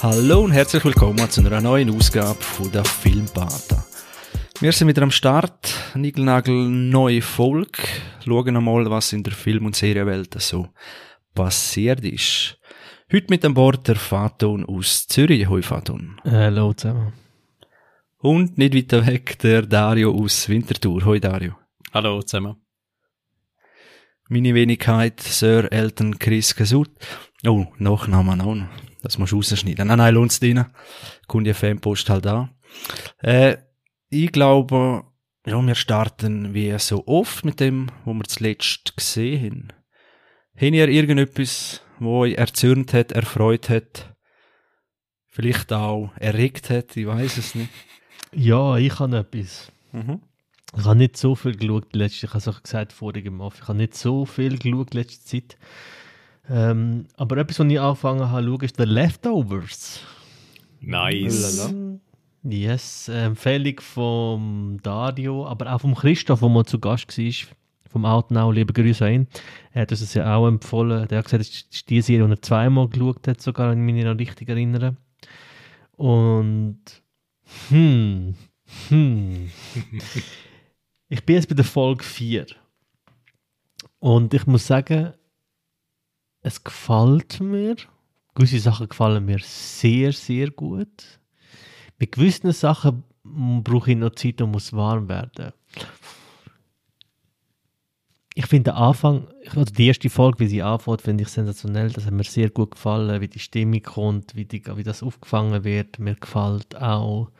Hallo und herzlich willkommen zu einer neuen Ausgabe von der Filmbata. Wir sind wieder am Start, Nigelnagel neue Folge, schauen einmal, was in der Film- und Serienwelt so passiert ist. Heute mit an Bord der Faton aus Zürich. Hoi Faton. Hallo zusammen. Und nicht weiter weg der Dario aus Winterthur. Hoi Dario. Hallo zusammen. Meine Wenigkeit, Sir Elton Chris Kasut. Oh, Nachnamen auch noch. Das musst du rausschneiden. Nein, nein, lohnt's dir. Kommt die Fanpost halt an. Äh, ich glaube, ja, wir starten wie so oft mit dem, wo wir zuletzt gesehen haben. Habt ihr irgendetwas, wo euch erzürnt hat, erfreut hat? Vielleicht auch erregt hat, ich weiß es nicht. Ja, ich habe etwas. Mhm. Ich habe nicht so viel geschaut letzte Ich habe es auch gesagt vorhin Off. Ich habe nicht so viel geschaut letzte Zeit. Ähm, aber etwas, was ich angefangen habe zu schauen, ist The Leftovers. Nice. Yes, Empfehlung von Dario, aber auch vom Christoph, der mal zu Gast war, vom Outnow, liebe Grüße an ihn. Er hat uns das ja auch empfohlen. Der hat gesagt, das ist die Serie, die er zweimal geschaut hat, sogar, wenn ich mich noch richtig erinnere. Und, hm, hm. ich bin jetzt bei der Folge 4. Und ich muss sagen, es gefällt mir. Gewisse Sachen gefallen mir sehr, sehr gut. Mit gewissen Sachen brauche ich noch Zeit und muss warm werden. Ich finde den Anfang, also die erste Folge, wie sie anfängt, finde ich sensationell. Das hat mir sehr gut gefallen, wie die Stimmung kommt, wie, die, wie das aufgefangen wird. Mir gefällt auch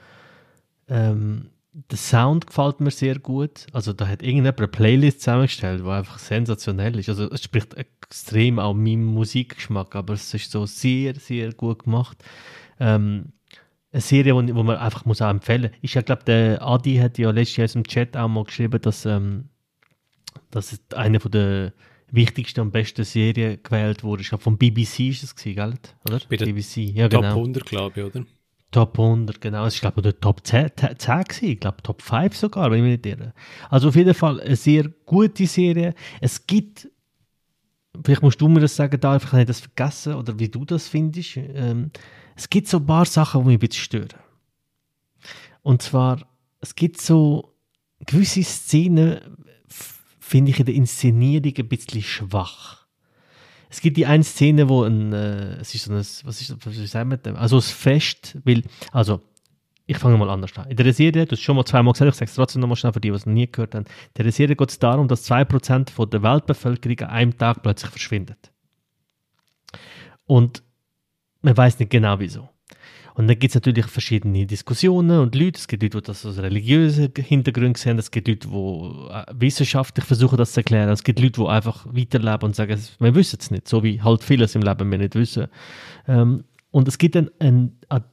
ähm, der Sound gefällt mir sehr gut. Also da hat irgendjemand eine Playlist zusammengestellt, die einfach sensationell ist. Also es spricht extrem auch meinem Musikgeschmack, aber es ist so sehr, sehr gut gemacht. Ähm, eine Serie, die man einfach muss auch empfehlen muss. Ich glaube, der Adi hat ja letztes Jahr im Chat auch mal geschrieben, dass, ähm, dass eine von der wichtigsten und besten Serien gewählt wurde. Ich glaube, vom BBC ist es gewesen, gell? oder? Bei der BBC, ja Top genau. 100, glaube ich, oder? Top 100, genau. Es ist, glaube ich, Top 10, 10 gewesen. Ich glaube, Top 5 sogar, wenn ich mich nicht irre. Also auf jeden Fall eine sehr gute Serie. Es gibt, vielleicht musst du mir das sagen, da einfach nicht das vergessen oder wie du das findest. Ähm, es gibt so ein paar Sachen, die mich ein bisschen stören. Und zwar, es gibt so gewisse Szenen, finde ich in der Inszenierung ein bisschen schwach. Es gibt die eine Szene, wo ein, äh, es ist so ein, was ist, was ist mit dem? Also das Fest, weil, also, ich fange mal anders an. In der Serie, du hast schon mal zweimal gesagt, ich sage es trotzdem nochmal schnell für die, die es noch nie gehört haben. In der Serie geht es darum, dass 2% von der Weltbevölkerung an einem Tag plötzlich verschwindet. Und man weiß nicht genau wieso. Und dann gibt es natürlich verschiedene Diskussionen und Leute. Es gibt Leute, die das aus religiösen Hintergründen sehen. Es gibt Leute, die wissenschaftlich versuchen, das zu erklären. Es gibt Leute, die einfach weiterleben und sagen, wir wissen es nicht. So wie halt vieles im Leben wir nicht wissen. Ähm, und es gibt dann ein, an,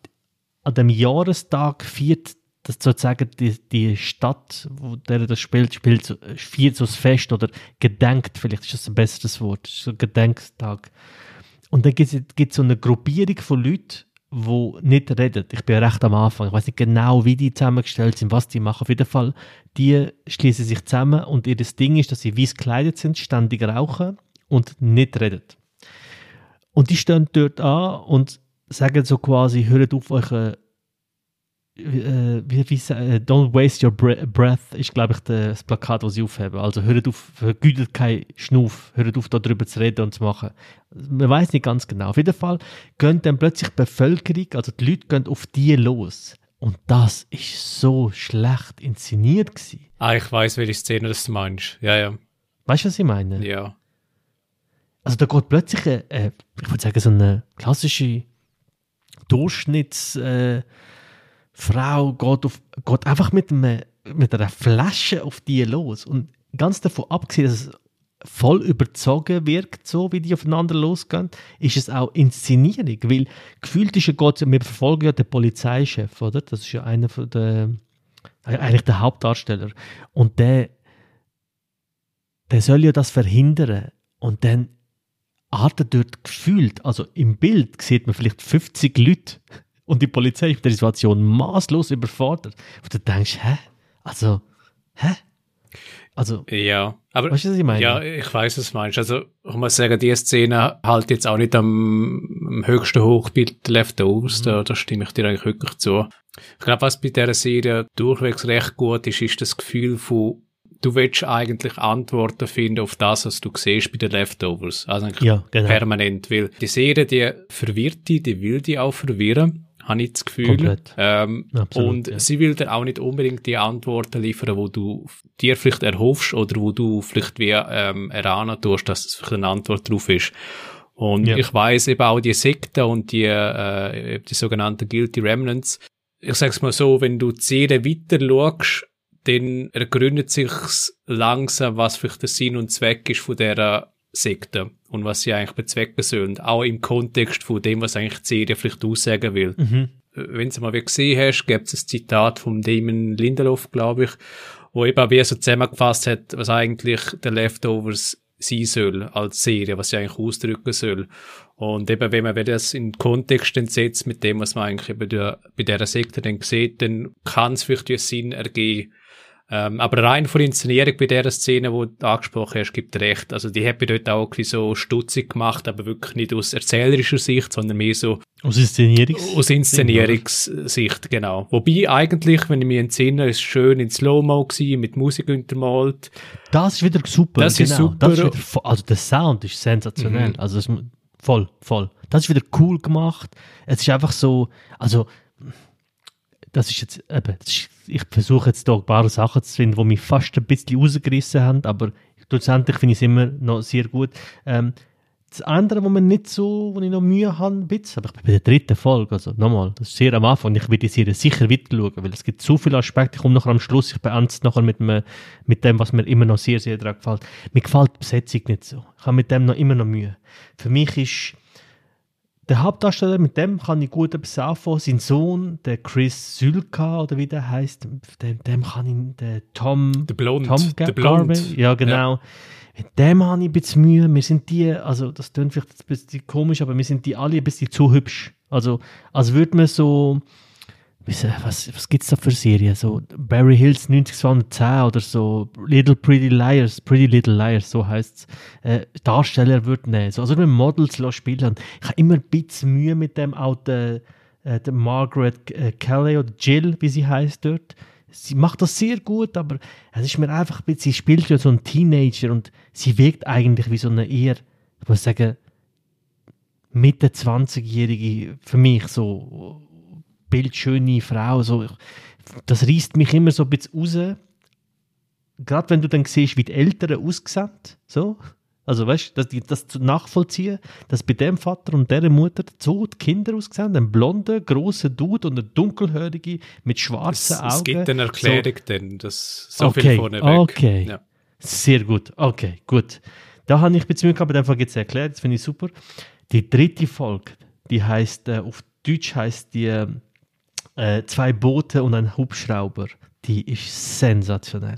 an dem Jahrestag viert das sozusagen die, die Stadt, wo der das spielt, spielt viert so das Fest oder gedenkt, vielleicht ist das ein besseres Wort, so Gedenktag. Und dann gibt es so eine Gruppierung von Leuten, die nicht reden. Ich bin recht am Anfang. Ich weiß nicht genau, wie die zusammengestellt sind, was die machen. Auf jeden Fall, die schließen sich zusammen und ihr Ding ist, dass sie weiß gekleidet sind, ständig rauchen und nicht reden. Und die stehen dort an und sagen so quasi, hört auf euch äh, wie, wie, äh, Don't waste your breath ist, glaube ich, das Plakat, das sie aufheben. Also hört auf, vergütet kein Schnuff, hört auf, darüber zu reden und zu machen. Man weiß nicht ganz genau. Auf jeden Fall gehen dann plötzlich die Bevölkerung, also die Leute gehen auf die los. Und das ist so schlecht inszeniert gewesen. Ah, ich weiß, welche Szene das meinst. Ja, ja. Weißt du, was ich meine? Ja. Also da geht plötzlich, eine, äh, ich würde sagen, so eine klassische Durchschnitts- äh, Frau geht, auf, geht einfach mit, einem, mit einer Flasche auf die los. Und ganz davon abgesehen, dass es voll überzogen wirkt, so wie die aufeinander losgehen, ist es auch Inszenierung. Weil gefühlt ist ja Gott, wir verfolgen ja den Polizeichef, oder? Das ist ja einer von der, eigentlich der Hauptdarsteller. Und der, der soll ja das verhindern. Und dann artet dort gefühlt, also im Bild sieht man vielleicht 50 Leute und die Polizei ist mit der Situation maßlos überfordert. Und du denkst, hä? Also, hä? Also, Ja, aber weißt du, was ich meine? ja, ich weiß, was du meinst. Also, ich muss sagen, die Szene halt jetzt auch nicht am, am höchsten hoch bei den Leftovers, Mhm. da, da stimme ich dir eigentlich wirklich zu. Ich glaube, was bei dieser Serie durchwegs recht gut ist, ist das Gefühl von, du willst eigentlich Antworten finden auf das, was du siehst bei den Leftovers. Also Ja, genau. permanent, weil die Serie, die verwirrt die, die will die auch verwirren, habe ich das Gefühl. Komplett. Ähm, Absolut, und ja. sie will dir auch nicht unbedingt die Antworten liefern, wo du dir vielleicht erhoffst oder wo du vielleicht wie ähm, erahnen tust, dass es vielleicht eine Antwort drauf ist. Und Ja. ich weiß eben auch die Sekten und die, äh, die sogenannten Guilty Remnants. Ich sag's mal so, wenn du die Serie weiter schaust, dann ergründet sich's langsam, was vielleicht der Sinn und Zweck ist von dieser Sekte und was sie eigentlich bezwecken sollen. Auch im Kontext von dem, was eigentlich die Serie vielleicht aussagen will Mhm. wenn du mal gesehen hast, gibt es ein Zitat vom Damon Lindelof, glaube ich, wo eben auch wie so zusammengefasst hat, was eigentlich der Leftovers sein soll als Serie, was sie eigentlich ausdrücken soll. Und eben, wenn man das in den Kontext setzt mit dem, was man eigentlich der, bei dieser Sekte dann sieht, dann kann es vielleicht Sinn ergeben. Ähm, aber rein von der Inszenierung bei dieser Szene, die du angesprochen hast, gibt recht. Also die hat mich dort auch bisschen so stutzig gemacht, aber wirklich nicht aus erzählerischer Sicht, sondern mehr so Aus Inszenierungs... aus Inszenierungssicht, genau. Wobei eigentlich, wenn ich mich entsinne, ist es schön in Slow-Mo mit Musik untermalt. Das ist wieder super. Das ist genau. super. Das ist wieder, also der Sound ist sensationell. Mhm. Also es, voll, voll. Das ist wieder cool gemacht. Es ist einfach so, also das ist jetzt eben, ich versuche jetzt da ein paar Sachen zu finden, die mich fast ein bisschen rausgerissen haben, aber schlussendlich finde ich es immer noch sehr gut. Ähm, das andere, wo man nicht so, wo ich noch Mühe habe, ein bisschen, aber ich bin bei der dritten Folge, also nochmal, das ist sehr am Anfang, ich werde die Serie sicher weiter schauen, weil es gibt so viele Aspekte, ich komme nachher am Schluss, ich beende es nachher mit, dem, mit dem, was mir immer noch sehr, sehr daran gefällt. Mir gefällt die Besetzung nicht so. Ich habe mit dem noch immer noch Mühe. Für mich ist der Hauptdarsteller, mit dem kann ich gut etwas anfangen. Sein Sohn, der Chris Sülka, oder wie der heißt, dem, dem kann ich, der Tom, Der Blond. Tom der Blond. Ja genau. Mit dem habe ich ein bisschen Mühe. Wir sind die, also das klingt vielleicht ein bisschen komisch, aber wir sind die alle ein bisschen zu hübsch. Also, als würde man so, was, was gibt es da für Serien? So Barry Hills 90210 oder so Little Pretty Liars, Pretty Little Liars, so heißt es, äh, Darsteller würde nehmen. So, also mit Models spielen. Ich habe immer ein bisschen Mühe mit dem, der, äh, Margaret äh, Kelly oder Jill, wie sie heißt dort. Sie macht das sehr gut, aber es ist mir einfach ein bisschen, sie spielt ja so einen Teenager und sie wirkt eigentlich wie so eine eher, ich muss sagen, Mitte 20-jährige, für mich so bildschöne Frau. So, das reißt mich immer so ein bisschen raus. Gerade wenn du dann siehst, wie die Eltern aussehen, so. Also weißt du, das, das zu nachvollziehen, dass bei dem Vater und der Mutter so die Kinder aussehen, ein blonder, großer Dude und eine dunkelhörige mit Es, schwarzen Augen. es gibt eine So, Erklärung, denn das so Okay, viel vorneweg. okay. Ja. Sehr gut. Okay, gut. Da habe ich ein gehabt, aber einfach jetzt erklärt, das finde ich super. Die dritte Folge, die heißt, äh, auf Deutsch heißt die äh, Zwei Boote und ein Hubschrauber. Die ist sensationell.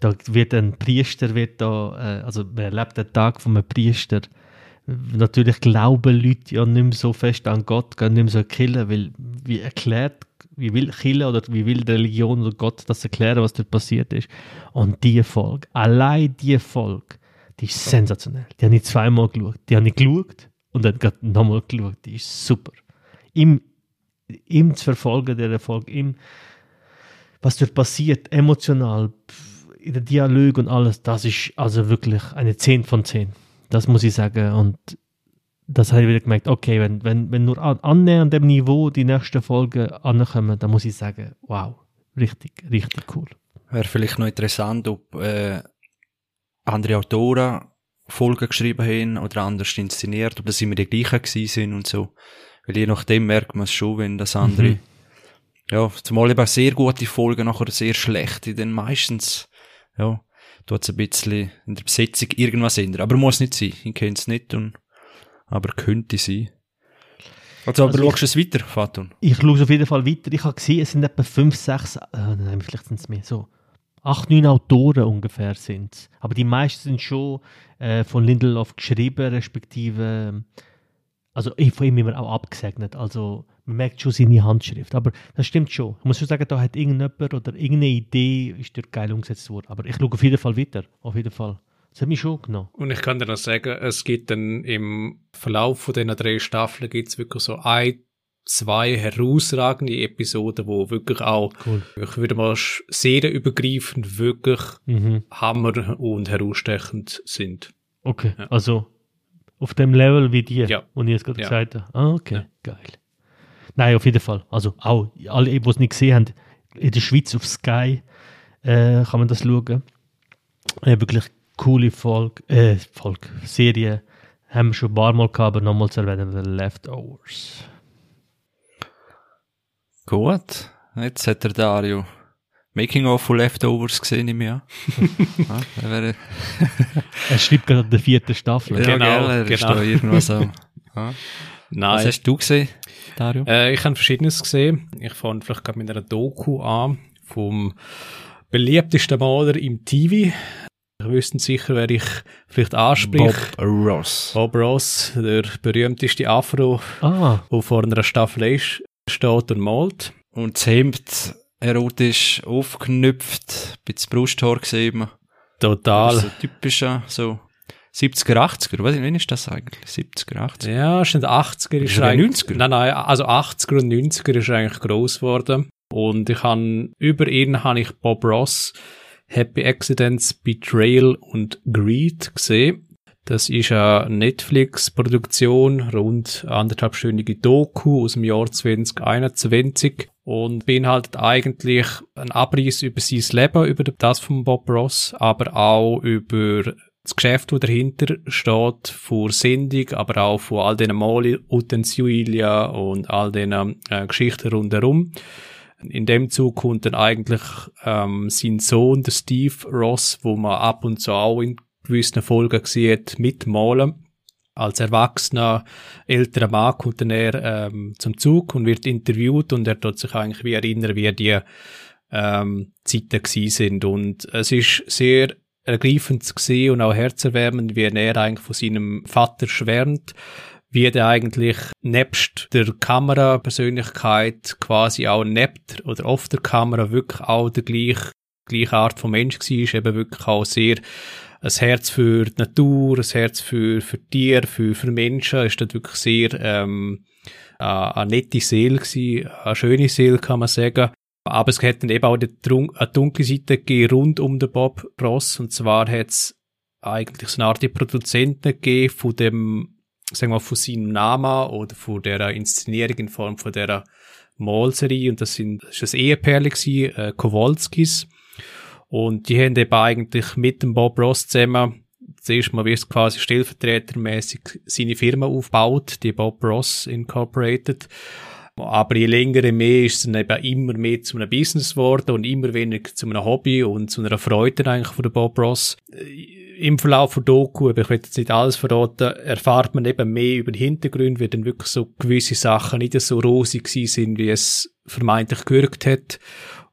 Da wird ein Priester, wird da, äh, also man erlebt den Tag von einem Priester. Natürlich glauben Leute ja nicht mehr so fest an Gott, gehen nicht mehr so killen, weil wie erklärt, wie will Kille oder wie will die Religion oder Gott das erklären, was dort passiert ist. Und die Folge, allein die Folge, die ist sensationell. Die habe ich zweimal geschaut. Die habe ich geschaut und dann nochmal geschaut. Die ist super. Im, im zu verfolgen, der Erfolg, im, was dort passiert, emotional, in der Dialog und alles, das ist also wirklich eine 10 von 10. Das muss ich sagen. Und das habe ich wieder gemerkt, okay, wenn, wenn, wenn nur an, annähernd dem Niveau die nächsten Folgen ankommen, dann muss ich sagen, wow, richtig, richtig cool. Wäre vielleicht noch interessant, ob äh, andere Autoren Folgen geschrieben haben oder anders inszeniert, ob das immer die gleichen gewesen sind und so. Weil je nachdem merkt man es schon, wenn das andere, Mhm. ja, zumal eben sehr gute Folgen, nachher sehr schlechte, dann meistens, ja, tut es ein bisschen in der Besetzung irgendwas ändern. Aber muss nicht sein. Ich kenne es nicht und, aber könnte sein. Also, aber Also schaust du es weiter, Fatun? Ich schaue auf jeden Fall weiter. Ich habe gesehen, es sind etwa 5, 6, äh, nein, vielleicht sind es mehr, so 8, 9 Autoren ungefähr sind es. Aber die meisten sind schon äh, von Lindelof geschrieben, respektive, ähm, also von ihm immer auch abgesegnet. Also man merkt schon seine Handschrift. Aber das stimmt schon. Ich muss schon sagen, da hat irgendjemand oder irgendeine Idee ist dort geil umgesetzt worden. Aber ich schaue auf jeden Fall weiter. Auf jeden Fall. Das hat mich schon genommen. Und ich kann dir noch sagen, es gibt dann im Verlauf von diesen drei Staffeln gibt's wirklich so ein, zwei herausragende Episoden, wo wirklich auch, Cool. ich würde mal serienübergreifend wirklich Mhm. hammer und herausstechend sind. Okay. Ja. Also auf dem Level wie die, Ja. wo ich jetzt gerade Ja. gesagt habe. Ah, okay. Ja. Geil. Nein, auf jeden Fall. Also auch alle, die es nicht gesehen haben, in der Schweiz auf Sky äh, kann man das schauen. Äh, wirklich coole Folge, äh, Folge, Serie. Haben wir schon ein paar Mal gehabt, aber nochmal zu erwähnen, The Leftovers. Gut. Jetzt hat der Dario Making of von Leftovers gesehen im Jahr. ja, Er schreibt gerade an der vierten Staffel. ja, Genau, gell, er ist genau. da irgendwas so. Ja. Was Nein. hast du gesehen, Dario? Äh, ich habe Verschiedenes gesehen. Ich fange vielleicht gerade mit einer Doku an vom beliebtesten Maler im TV. Ich wüsste sicher, wer ich vielleicht anspreche. Bob Ross. Bob Ross, der berühmteste Afro, Ah, der vor einer Staffel ist, steht und malt. Und das Hemd erotisch aufgeknüpft, bei das Brusthaar gesehen. Total. so typischer, so 70er, 80er, was wann ist das eigentlich? 70er, 80er? Ja, den 80er. Ist Ist eigentlich- 90er? Nein, nein, also 80er und 90er ist eigentlich gross geworden. Und ich han über ihn habe ich Bob Ross, Happy Accidents, Betrayal und Greed gesehen. Das ist eine Netflix-Produktion, rund anderthalbstündige Doku aus dem Jahr 2021 und beinhaltet eigentlich einen Abriss über sein Leben, über das von Bob Ross, aber auch über das Geschäft, das dahinter steht, vor Sendung, aber auch von all diesen Malutensilien und all diesen äh, Geschichten rundherum. In dem Zug kommt dann eigentlich ähm, sein Sohn, der Steve Ross, wo man ab und zu auch in gewissen Folgen sieht, mitmalen. Als erwachsener, älterer Mann kommt dann er ähm, zum Zug und wird interviewt und er tut sich eigentlich wie erinnern, wie die ähm, Zeiten gewesen sind. Und es ist sehr ergreifend zu sehen und auch herzerwärmend, wie er eigentlich von seinem Vater schwärmt, wie der eigentlich nebst der Kamerapersönlichkeit quasi auch nebt oder auf der Kamera wirklich auch der gleiche, gleiche Art von Mensch war, eben wirklich auch sehr ein Herz für die Natur, ein Herz für, für Tiere, für, für Menschen, ist dort wirklich sehr ähm, eine, eine nette Seele gewesen, eine schöne Seele, kann man sagen. Aber es hat dann eben auch eine dunkle Seite gegeben rund um den Bob Ross. Und zwar hat es eigentlich so eine Art Produzenten gegeben von dem, sagen wir von seinem Namen oder von der Inszenierung in Form von der Malserie. Und das sind, das ist ein Ehepärchen gewesen, äh, Kowalskis. Und die haben eben eigentlich mit dem Bob Ross zusammen zuerst mal wie es quasi stellvertretermäßig seine Firma aufgebaut, die Bob Ross Incorporated. Aber je länger, je mehr ist es dann eben immer mehr zu einem Business geworden und immer weniger zu einem Hobby und zu einer Freude eigentlich von der Bob Ross. Im Verlauf von Doku, aber ich will jetzt nicht alles verraten, erfahrt man eben mehr über den Hintergrund, wie dann wirklich so gewisse Sachen nicht so rosig sind, wie es vermeintlich gewirkt hat.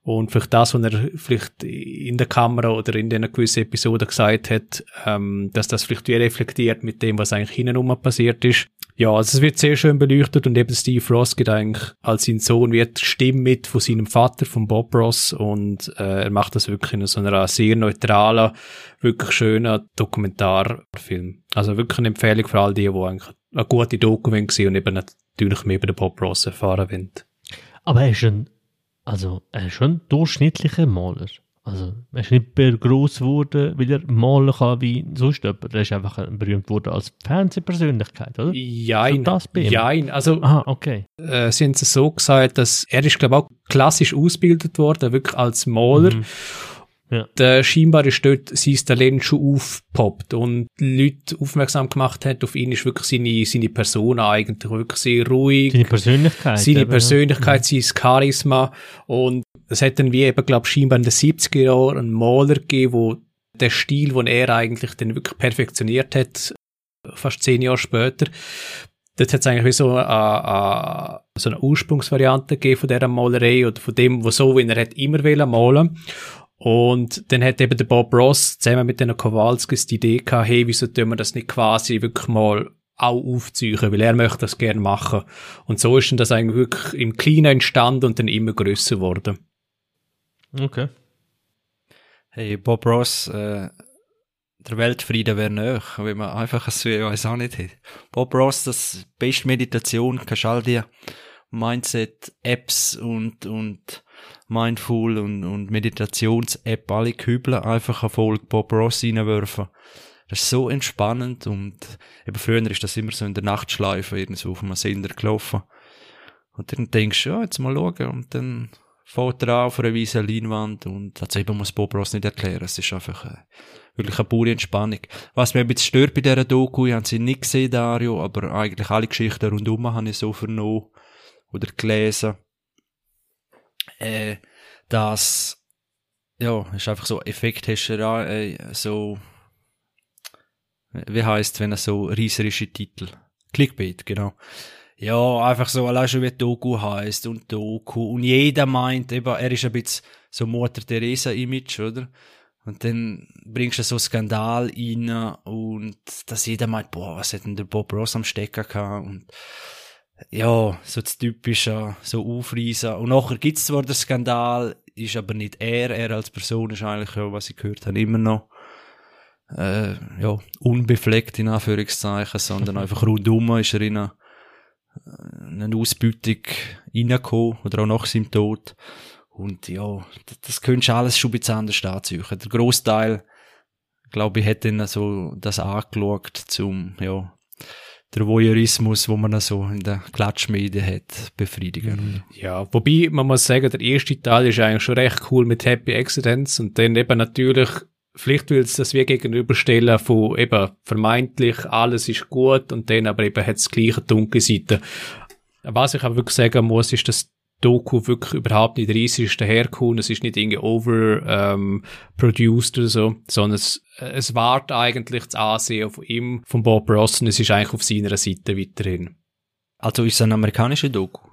Und vielleicht das, was er vielleicht in der Kamera oder in einer gewissen Episode gesagt hat, ähm, dass das vielleicht wie reflektiert mit dem, was eigentlich hintenrum passiert ist. Ja, also es wird sehr schön beleuchtet und eben Steve Ross geht eigentlich als sein Sohn wird Stimme mit von seinem Vater, von Bob Ross und äh, er macht das wirklich in so einer sehr neutralen, wirklich schönen Dokumentarfilm. Also wirklich eine Empfehlung für all die, die eigentlich eine gute Doku sehen und eben natürlich mehr über den Bob Ross erfahren wollen. aber er ist ein, also, er ist schon ein durchschnittlicher Maler. Also, er ist nicht mehr gross geworden, weil er malen kann wie sonst jemand. Er ist einfach ein- berühmt worden als Fernsehpersönlichkeit, oder? Jein, So das bei ihm? jein. Also Aha, okay. äh, sie haben es so gesagt, dass er ist, glaube ich, auch klassisch ausgebildet worden, wirklich als Maler. Mhm. Ja. Der scheinbar ist dort sein Talent schon aufgepoppt und die Leute aufmerksam gemacht hat auf ihn, ist wirklich seine, seine Person eigentlich wirklich sehr ruhig. Seine Persönlichkeit. seine eben, ja. Persönlichkeit, sein Charisma und es hat dann wie eben, glaube scheinbar in den 70er Jahren einen Maler gegeben, wo der Stil, den er eigentlich dann wirklich perfektioniert hat, fast zehn Jahre später, dort hat es eigentlich wie so eine, eine, so eine Ursprungsvariante gegeben von dieser Malerei oder von dem, wo so, wie er hat immer wollen malen. Und dann hat eben der Bob Ross zusammen mit den Kowalskis die Idee gehabt, hey, wieso tun wir das nicht quasi wirklich mal auch aufziehen, weil er möchte das gerne machen. Und so ist dann das eigentlich wirklich im Kleinen entstanden und dann immer größer geworden. Okay. Hey, Bob Ross, äh, der Weltfrieden wäre näher, wenn man einfach so, ich weiß auch nicht hat. Bob Ross, das beste Meditation, kannst all die Mindset-Apps und, und Mindful und, und Meditations-App alle kübeln, einfach eine Folge Bob Ross reinwerfen. Das ist so entspannend und eben früher ist das immer so in der Nachtschleife irgendwo auf einem Sender gelaufen. Und dann denkst du, ja, jetzt mal schauen und dann fährt er auf einer weißen Leinwand und also eben muss Bob Ross nicht erklären, es ist einfach äh, wirklich eine pure Entspannung. Was mir ein bisschen stört bei dieser Doku, ich habe sie nicht gesehen, Dario, aber eigentlich alle Geschichten rundum habe ich so vernommen oder gelesen, äh, dass ja, ist einfach so Effekthascherei, äh, so wie heißt wenn er so rieserische Titel Clickbait, genau. Ja, einfach so, allein schon wie Doku heißt und Doku. Und jeder meint eben, er ist ein bisschen so Mutter Teresa-Image, oder? Und dann bringst du so Skandal rein und dass jeder meint, boah, was hat denn der Bob Ross am Stecker gehabt? Und ja, so das typische, so aufreißen. Und nachher gibt's zwar den Skandal, ist aber nicht er, er als Person ist eigentlich, ja, was ich gehört habe, immer noch äh, ja, unbefleckt in Anführungszeichen, sondern einfach rundum ist er in eine, eine Ausbeutung reingekommen oder auch nach seinem Tod. Und ja, das, das könntest du alles schon ein bisschen anders anziehen. Der Großteil, glaube ich, hat dann so das angeschaut zum, ja, der Voyeurismus, wo man so in der Klatschmedien hat, befriedigen. Ja, wobei man muss sagen, der erste Teil ist eigentlich schon recht cool mit Happy Accidents und dann eben natürlich vielleicht will es das wie gegenüberstellen von eben vermeintlich alles ist gut und dann aber eben hat es gleiche dunkle Seite. Was ich aber wirklich sagen muss, ist, dass Doku wirklich überhaupt nicht riesig ist daherkommen. Es ist nicht irgendwie over ähm, oder so, sondern es, es wart eigentlich das Ansehen von ihm, von Bob Ross und es ist eigentlich auf seiner Seite weiterhin. Also ist es eine amerikanische Doku?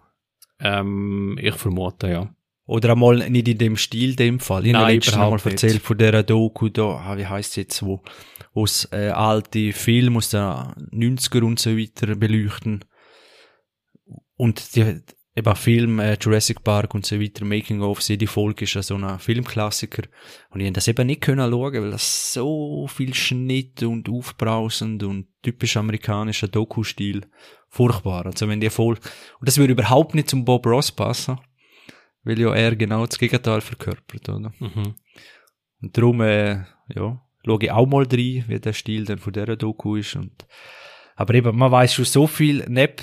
Ähm, ich vermute, ja. Oder einmal nicht in dem Stil, dem Fall. Ich habe letztens mal erzählt nicht. von dieser Doku da, ah, wie heisst jetzt, wo, wo es äh, alte Filme aus den 90er und so weiter beleuchten. Und die, eben Film, äh, Jurassic Park und so weiter, Making of, jede Folge ist ja so ein Filmklassiker. Und ich habe das eben nicht können schauen, weil das so viel Schnitt und aufbrausend und typisch amerikanischer Doku-Stil furchtbar. Also wenn die voll, und das würde überhaupt nicht zum Bob Ross passen weil ja er genau das Gegenteil verkörpert, oder? Mhm. Und darum, äh, ja, schaue ich auch mal rein, wie der Stil dann von dieser Doku ist und aber eben, man weiß schon so viel, neb,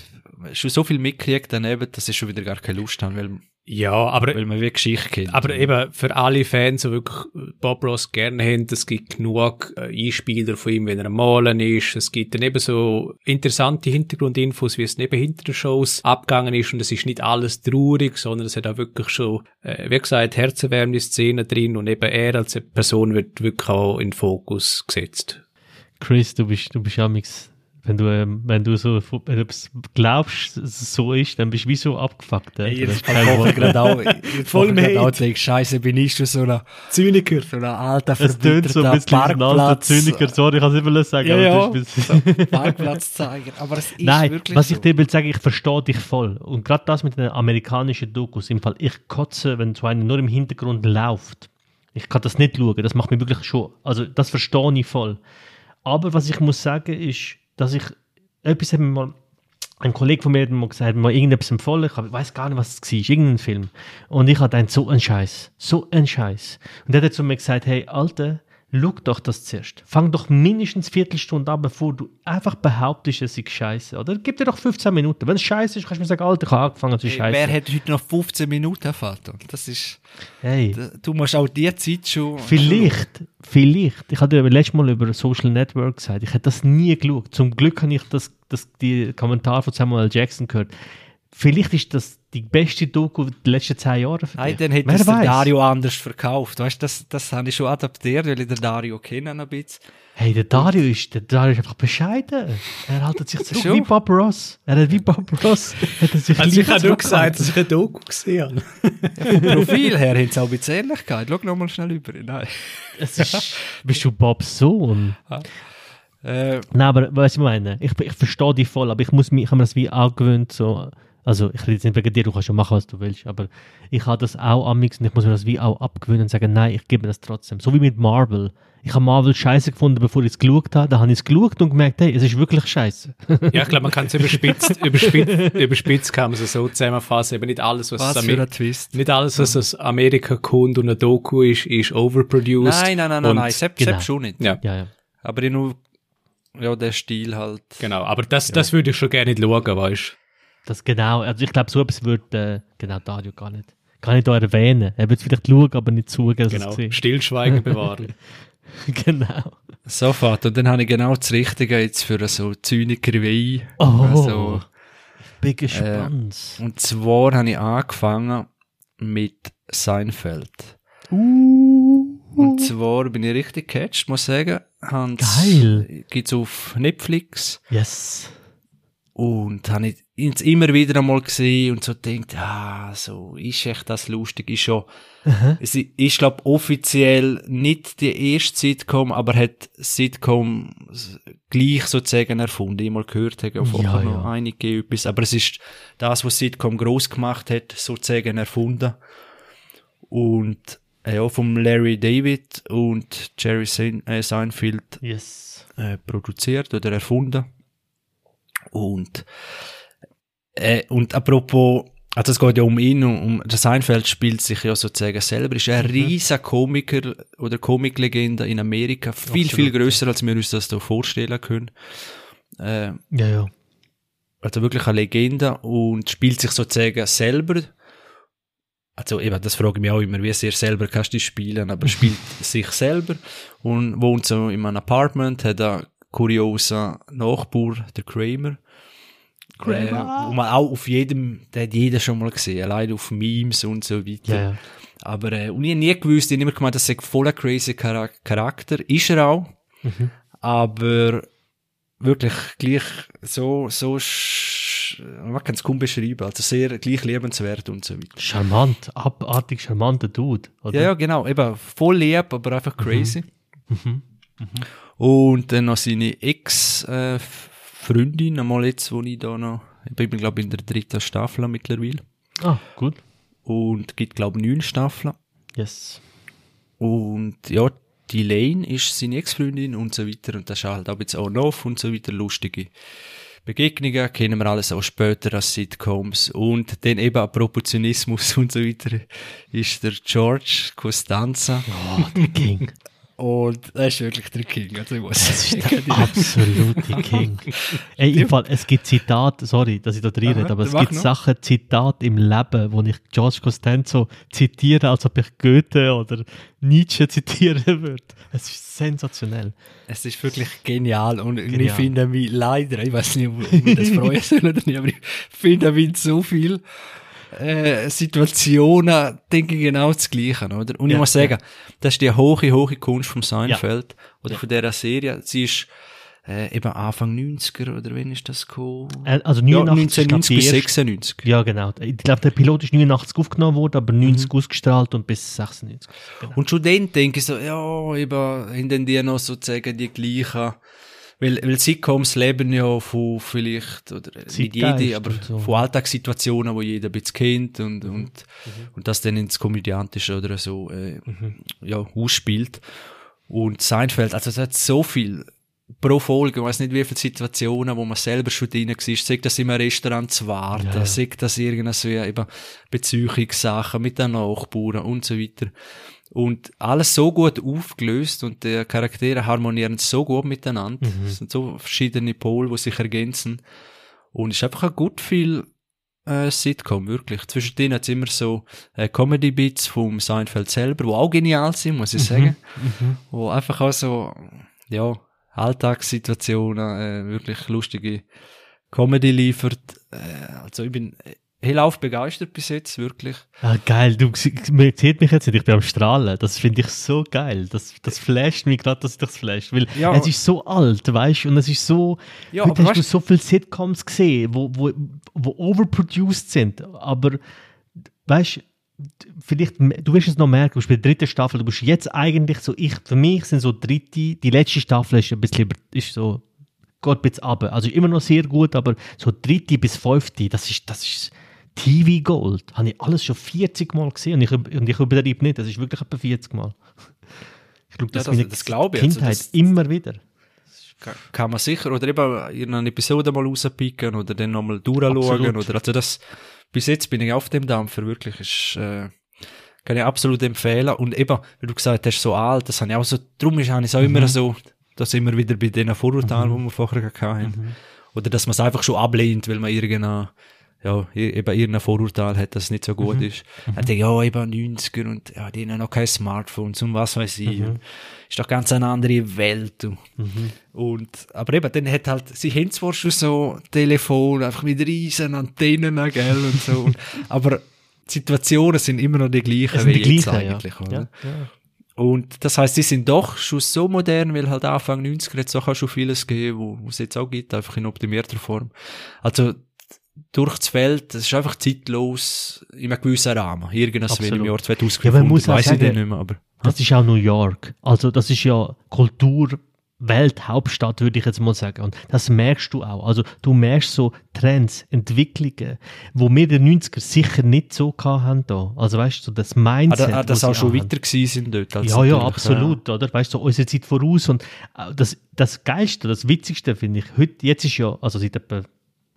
schon so viel mitkriegt daneben, dass ich schon wieder gar keine Lust habe, weil ja, aber, weil man wie Geschichte kennt. Aber eben, für alle Fans, die wirklich Bob Ross gerne haben, es gibt genug äh, Einspieler von ihm, wenn er am Malen ist. Es gibt dann eben so interessante Hintergrundinfos, wie es neben hinter den Shows abgegangen ist. Und es ist nicht alles traurig, sondern es hat auch wirklich schon, äh, wie gesagt, herzerwärmende Szenen drin. Und eben er als Person wird wirklich auch in den Fokus gesetzt. Chris, du bist, du bist ja wenn du, ähm, wenn du so wenn du glaubst, dass es so ist, dann bist du wie so abgefuckt. Hey, jetzt ich gerade auch, voll auch denkst, Scheiße, bin ich schon so ein Zyniker, so ein alter, Es tönt so ein bisschen ein alter Zyniker, sorry, ich kann es immer sagen. Ja, ja, so, Parkplatz zeigen, aber es ist Nein, wirklich was ich dir will sagen, ich verstehe dich voll. Und gerade das mit den amerikanischen Dokus, im Fall, ich kotze, wenn so einer nur im Hintergrund läuft. Ich kann das nicht schauen, das macht mich wirklich schon, also das verstehe ich voll. Aber was ich muss sagen ist, dass ich etwas mir mal ein Kollege von mir hat mal gesagt, mal irgendetwas empfohlen, ich weiß gar nicht, was es war, irgendein Film. Und ich hatte einen so einen Scheiß, so einen Scheiß. Und der hat zu mir gesagt, hey, Alter, schau doch das zuerst. Fang doch mindestens eine Viertelstunde an, bevor du einfach behauptest, es ist scheiße. Oder gib dir doch 15 Minuten. Wenn es scheiße ist, kannst du mir sagen, Alter, ich habe angefangen, ist scheiße. Wer hat heute noch 15 Minuten, Vater? Das ist. Hey. Du musst auch die Zeit schon. Vielleicht, vielleicht. Ich hatte dir letztes Mal über Social Network gesagt, ich hätte das nie geschaut. Zum Glück habe ich das, das, die Kommentare von Samuel. Jackson gehört. Vielleicht ist das die beste Doku der letzten zehn Jahre für Nein, dann hätte es der Dario anders verkauft. Weißt, das, das habe ich schon adaptiert, weil ich den Dario kenne ein bisschen. Hey, der Dario ist, der Dario ist einfach bescheiden. Er hält sich zurück wie Bob Ross. Er hat wie Bob Ross. Hat er sich also ich habe nur gesagt, dass ich eine Doku gesehen habe. Vom Profil her hat es auch ein bisschen Ehrlichkeit. Schau nochmal schnell über. Nein. Es ist, bist du Bobs Sohn? Äh, Nein, aber was ich meine, ich, ich verstehe dich voll, aber ich muss mich, ich habe mir das wie angewöhnt, so, also ich rede jetzt nicht wegen dir, du kannst ja machen, was du willst, aber ich habe das auch amix und ich muss mir das wie auch abgewöhnen und sagen, nein, ich gebe mir das trotzdem. So wie mit Marvel. Ich habe Marvel scheiße gefunden, bevor ich es geschaut habe, da habe ich es geschaut und gemerkt, hey, es ist wirklich scheiße. Ja, ich glaube, man kann es überspitzt, überspitzt, überspitzt kann man es so zusammenfassen. Eben nicht alles, was, was Amer- nicht alles, was aus Amerika kommt und ein Doku ist, ist overproduced. Nein, nein, nein, nein, nein, Sepp, genau. Sepp schon nicht. Ja, ja, ja. Aber ich nur, ja, der Stil halt. genau. Aber das, das würde ich schon gerne nicht schauen, weißt Das genau, also ich glaube, so etwas würde, äh, genau, Dario gar nicht, gar nicht da erwähnen. Er würde vielleicht schauen, aber nicht zugeben, Genau. es Stillschweigen bewahren. Genau. Sofort. Und dann habe ich genau das Richtige jetzt für so Zyniker wie ich. Oh, Also, bin gespannt. und zwar habe ich angefangen mit Seinfeld. Uh, Und zwar bin ich richtig catched, muss ich sagen. Hab's- Geil. Gibt's auf Netflix. yes. Und habe ich jetzt immer wieder einmal gesehen und so gedacht, ah, so, ist echt das lustig, ist schon, es i- ist, glaub, offiziell nicht die erste Sitcom, aber hat Sitcom gleich sozusagen erfunden. Ich mal gehört, habe auch Ja, vorher noch ja. einige etwas, aber es ist das, was Sitcom groß gemacht hat, sozusagen erfunden. Und, äh, ja, vom Larry David und Jerry äh, Seinfeld Yes. äh, produziert oder erfunden. Und, äh, und apropos, also es geht ja um ihn, um, um der Seinfeld spielt sich ja sozusagen selber, ist ein riesiger Komiker oder Comiclegende in Amerika, viel, viel Absolut. größer, als wir uns das da vorstellen können. Äh, Ja, ja. also wirklich eine Legende und spielt sich sozusagen selber. Also eben, das frage ich mich auch immer, wie sehr selber kannst du spielen, aber spielt sich selber und wohnt so in einem Apartment, hat einen kuriosen Nachbar, der Kramer. Äh, wo man auch auf jedem, der hat jeder schon mal gesehen, allein auf Memes und so weiter. Ja, ja. Aber, äh, und ich hab nie gewusst, ich hab immer gemeint, das sei voller crazy Chara- Charakter. Ist er auch. Mhm. Aber wirklich gleich so, so, man kann es kaum beschreiben. Also sehr gleich liebenswert und so weiter. Charmant, abartig charmanter Dude. Oder? Ja, ja, genau. Eben voll lieb, aber einfach crazy. Mhm. Und dann noch seine Ex-Freundin, einmal jetzt, wo ich da noch, ich bin, glaube in der dritten Staffel mittlerweile. Ah, gut. Und gibt, glaube neun Staffeln. Yes. Und ja, die Lane ist seine Ex-Freundin und so weiter. Und das ist halt auch jetzt on off und so weiter lustige Begegnungen. Kennen wir alles auch später als Sitcoms. Und dann eben auch Proportionismus und so weiter ist der George Costanza. Oh, der King. Und er ist wirklich der King. Also ich muss Das ist der absolute King. Ey, im Fall, es gibt Zitate, sorry, dass ich da drin rede, aber es gibt noch. Sachen, Zitate im Leben, wo ich George Costanzo zitiere, als ob ich Goethe oder Nietzsche zitieren würde. Es ist sensationell. Es ist wirklich genial und ich Genial. finde mich leider, ich weiß nicht, ob ich das freuen soll oder nicht, aber ich finde mich so viel äh, Situationen denke ich genau das Gleiche, oder? Und ich Ja, muss sagen, das ist die hohe, hohe Kunst vom Seinfeld oder Ja. von dieser Serie. Sie ist äh, eben Anfang 90er oder wann ist das gekommen? Äh, Also ja, 89 ist, glaub, 1990 die bis erste- 96. Ja, genau. Ich glaube, der Pilot ist 89 aufgenommen worden, aber 90 ausgestrahlt und bis 96. Genau. Und schon dann denke ich so, ja, eben, haben denn die noch sozusagen die gleichen, weil, weil Sitcoms leben ja von vielleicht, oder nicht Zeitgeist jede, aber so. von Alltagssituationen, wo jeder ein bisschen kennt und, und, und das dann ins Komödiantische oder so, äh, ja, ausspielt. Und Seinfeld, also es hat so viel pro Folge, ich weiß nicht wie viele Situationen, wo man selber schon drin war, sagt das im Restaurant zu warten, Ja, ja. sagt das irgendeine so, ja, eben Beziehungssachen mit den Nachbarn und so weiter. Und alles so gut aufgelöst und die Charaktere harmonieren so gut miteinander. Mhm. Es sind so verschiedene Pole, die sich ergänzen. Und es ist einfach ein gut viel äh, Sitcom, wirklich. Zwischendrin hat es immer so äh, Comedy-Bits vom Seinfeld selber, die auch genial sind, muss ich sagen. Mhm. Wo einfach auch so, ja, Alltagssituationen, äh, wirklich lustige Comedy liefert. Äh, also ich bin hellauf begeistert bis jetzt, wirklich. Ah, geil, du man sieht mich jetzt nicht, ich bin am Strahlen. Das finde ich so geil. Das, das flasht mich gerade, dass ich das flasht. Weil Ja. es ist so alt, weißt du, und es ist so. Ja, heute hast du weißt- so viele Sitcoms gesehen, wo, wo, wo overproduced sind. Aber weißt du, vielleicht, du wirst es noch merken, du bist bei der dritten Staffel, du bist jetzt eigentlich so, ich, für mich sind so dritte, die letzte Staffel ist ein bisschen, ist so, geht ein bisschen runter. Also immer noch sehr gut, aber so dritte bis fünfte, das ist, das ist TV Gold. Habe ich alles schon 40 Mal gesehen und ich, und ich übertreibe nicht, das ist wirklich etwa 40 Mal. Ich glaube, das, Ja, das- das glaube ich. Also Kindheit das- immer wieder. Kann, man sicher, oder eben in einer Episode mal rauspicken oder dann nochmal durchschauen, oder, also das, bis jetzt bin ich auf dem Dampfer, wirklich, ist, äh, kann ich absolut empfehlen. Und eben, wie du gesagt hast, so alt, das habe ich auch so, darum ist es auch Mhm. immer so, dass immer wieder bei den Vorurteilen, die wir vorher haben. Mhm. Oder dass man es einfach schon ablehnt, weil man irgendein, ja, eben irgendein Vorurteil hat, dass es nicht so gut Mhm. ist. Dann denke ich, ja, eben 90er und, ja, die haben noch kein Smartphones und was weiß ich. Mhm. Ist doch ganz eine andere Welt. Und, und, aber eben, dann hat halt, sie haben zwar schon so Telefon, einfach mit riesen Antennen, gell, und so. Und, aber die Situationen sind immer noch die gleichen Es wie die jetzt gleichen, eigentlich, ja. oder? Ja, ja. Und das heißt, sie sind doch schon so modern, weil halt Anfang 90er jetzt auch schon vieles gegeben, wo es jetzt auch gibt, einfach in optimierter Form. Also, durch das Feld, das ist einfach zeitlos in einem gewissen Rahmen. Irgendwas wie im Absolut. Jahr Ja, 2005, man muss auch weiss ich sagen- dann nicht mehr, aber. Das ist auch New York. Also das ist ja Kultur, Welthauptstadt, würde ich jetzt mal sagen. Und das merkst du auch. Also du merkst so Trends, Entwicklungen, wo wir in den 90er sicher nicht so haben da. Also weißt du, das Ah, Mindset. da, ah, das auch schon weiter gewesen sind dort. als Ja, ja, absolut, oder? Weißt du, so unsere Zeit voraus. Und äh, das, das Geilste, das Witzigste finde ich, heute, jetzt ist ja, also seit etwa,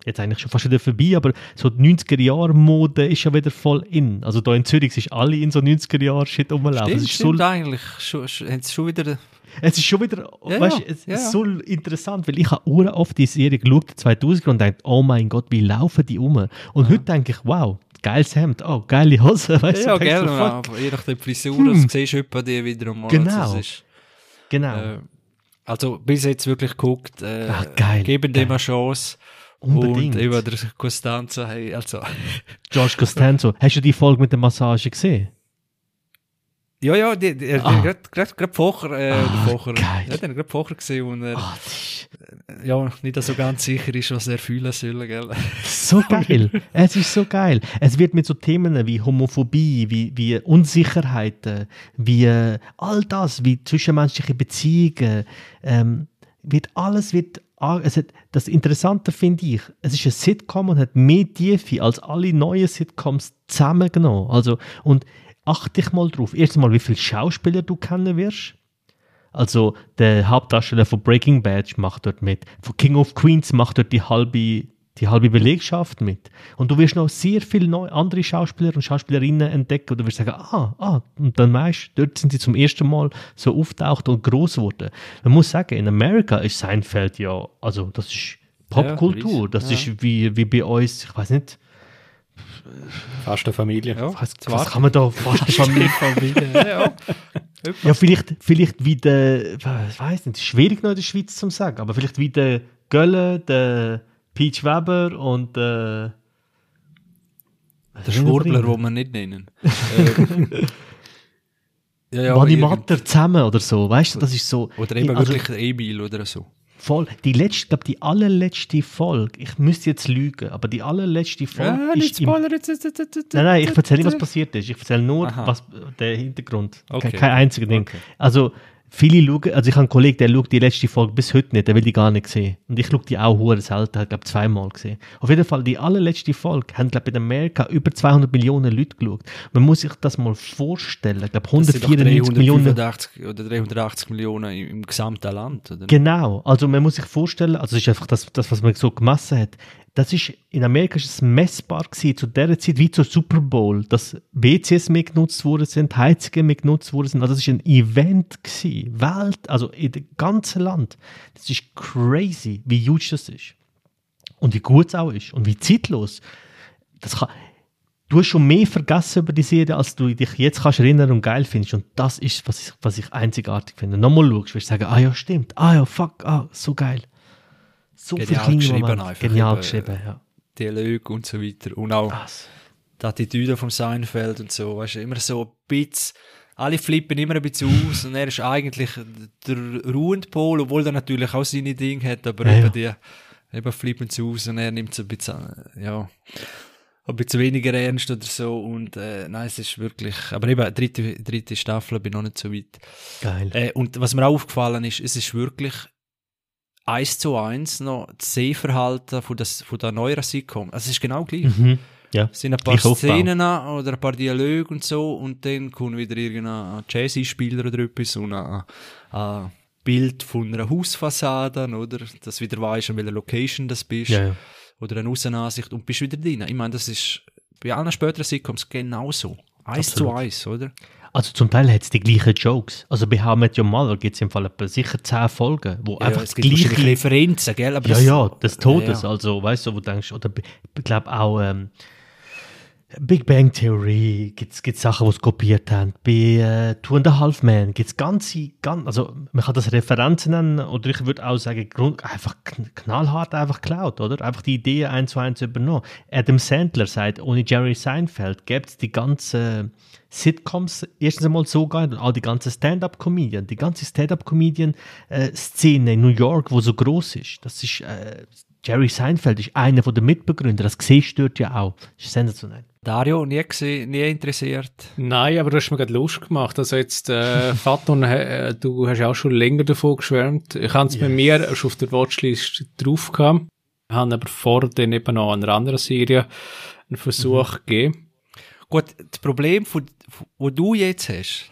jetzt eigentlich schon fast wieder vorbei, aber so die 90er-Jahre-Mode ist ja wieder voll in. Also da in Zürich ist alle in so 90er-Jahr-Shit rumlaufen. Stimmt, Es ist so stimmt eigentlich. Schon, schon, wieder, Es ist schon wieder, Ja, weißt, ja, es ja, ist ja. so interessant, weil ich habe oft die Serie geschaut, 2000 und denkt, oh mein Gott, wie laufen die um? Und heute denke ich, wow, geiles Hemd, oh, geile Hose, weißt ja, du, ja, gerne, fuck. aber je nach der Frisur, Hm. das siehst du etwa die wieder mal. Genau. Ist, Genau. äh, also, bis jetzt wirklich geguckt, äh, Ah, geil, geben dem eine Chance. Unbedingt. Und eben der Costanza, hey, also, George Costanzo, hast du die Folge mit der Massage gesehen? ja, ja, die, die, Ah. gerade, gerade, vorher, äh, Ah, der vorher, geil. ja, den gerade vorher gesehen und er, Ah, ist ja, nicht so ganz sicher ist, was er fühlen soll, gell. so geil. es ist so geil. Es wird mit so Themen wie Homophobie, wie, wie Unsicherheiten, wie äh, all das, wie zwischenmenschliche Beziehungen, ähm, wird alles wird es hat, das Interessante finde ich, es ist ein Sitcom und hat mehr Tiefe als alle neuen Sitcoms zusammengenommen. Also, und achte dich mal drauf. Erstens mal, wie viele Schauspieler du kennen wirst. Also der Hauptdarsteller von Breaking Bad macht dort mit. Von King of Queens macht dort die halbe, die halbe Belegschaft mit. Und du wirst noch sehr viele neue, andere Schauspieler und Schauspielerinnen entdecken und du wirst sagen, ah, ah, und dann weißt du, dort sind sie zum ersten Mal so auftaucht und groß geworden. Man muss sagen, in Amerika ist Seinfeld ja, also das ist Popkultur. riesig, das ja. ist wie, wie bei uns, ich weiß nicht, Fast eine Familie. Ja, was, was kann man da fast Familie Familie, ja. Ja, vielleicht, vielleicht wie der, ich weiß nicht, schwierig noch in der Schweiz zu sagen, aber vielleicht wie der Gölle, der Peach Weber und äh, Der Schwurbler, den wir nicht nennen. äh, ja, ja, Manni irgend- Matter zusammen oder so, weißt du, das ist so. Oder eben also, wirklich Emil oder so. voll. Die letzte, ich glaube, die allerletzte Folge, ich müsste jetzt lügen, aber die allerletzte Folge ist im, Nein, nein, ich erzähle nicht, was passiert ist. Ich erzähle nur, Aha. was der Hintergrund. Okay. Kein, kein einziger Ding. Okay. Also, viele schauen, also ich habe einen Kollegen, der schaut die letzte Folge bis heute nicht, der will die gar nicht sehen. Und ich schaue die auch hure selten, ich glaube zweimal gesehen. Auf jeden Fall, die allerletzte Folge haben, glaube ich, in Amerika über 200 Millionen Leute geschaut. Man muss sich das mal vorstellen. Ich glaube, Das sind doch 194 Millionen. 385 oder 380 Millionen im, im gesamten Land, oder? Genau, also man muss sich vorstellen, also das ist einfach das, das was man so gemessen hat. Das ist, in Amerika ist es messbar gewesen, zu der Zeit wie zur Super Bowl, dass WCs mehr genutzt worden sind, Heizungen mehr genutzt worden sind. Also das ist ein Event gewesen, Welt, also in dem ganzen Land. Das ist crazy, wie huge das ist. Und wie gut es auch ist und wie zeitlos. Das kann, du hast schon mehr vergessen über die Serie, als du dich jetzt kannst erinnern und geil findest. Und das ist, was ich, was ich einzigartig finde. Nochmal schaust, wirst du sagen, ah ja, stimmt, ah ja, fuck, ah, so geil. So viel Genial kleine geschrieben einfach, Genial eben, geschrieben, ja. Dialoge und so weiter. Und auch Was? die Attitüde vom Seinfeld und so, weißt du, immer so ein bisschen, alle flippen immer ein bisschen aus und er ist eigentlich der ruhende Pol, obwohl er natürlich auch seine Dinge hat, aber Ja, eben die, eben flippen sie aus und er nimmt so ein bisschen, ja. ein bisschen weniger ernst oder so und äh, nein, es ist wirklich, aber eben, dritte, dritte Staffel bin noch nicht so weit. Geil. Äh, und was mir auch aufgefallen ist, es ist wirklich eins zu eins noch das Sehverhalten von, das, von der neueren Sitcom. Also es ist genau gleich. Mhm. Ja. Es sind ein paar. Szenen oder ein paar Dialoge und so und dann kommt wieder irgendein Jazz-Spieler oder etwas und ein, ein Bild von einer Hausfassade, oder? Dass du wieder weißt, an welcher Location das bist. Ja, ja. Oder eine Außenansicht und bist wieder drin. Ich meine, das ist bei allen späteren Sitcoms genauso. Eins Absolut. zu eins, oder? Also zum Teil hat es die gleichen Jokes. Also bei How Met Your Mother gibt es im Fall etwa sicher zehn Folgen, wo einfach es die gibt wahrscheinlich gleiche... Referenzen, gell? Aber Ja, das- ja, des Todes, Ja, ja. also, weißt du, wo du denkst, oder ich glaube auch ähm, Big Bang Theory gibt es Sachen, die es kopiert haben. Bei äh, Two and a Half Men gibt es ganze, ganz, also man kann das Referenzen nennen, oder ich würde auch sagen, Grund, einfach kn- knallhart einfach geklaut, oder? Einfach die Ideen eins zu eins übernommen. Adam Sandler sagt, ohne Jerry Seinfeld gäbe es die ganzen Sitcoms erstens einmal so geil und auch die ganze Stand-up-Comedian, die ganze Stand-up-Comedian-Szene in New York, wo so groß ist. Das ist äh, Jerry Seinfeld ist einer von der Mitbegründer. Das siehst du dort ja auch. Das ist sensationell. Dario, nie gesehen, nie interessiert. Nein, aber du hast mir gerade Lust gemacht. Also jetzt, äh, Faton, äh, du hast auch schon länger davon geschwärmt. Ich habe es bei mir schon auf der Watchlist drauf gehabt. Habe aber vor dann eben noch einer anderen Serie einen Versuch gegeben. Gut, das Problem, wo du jetzt hast,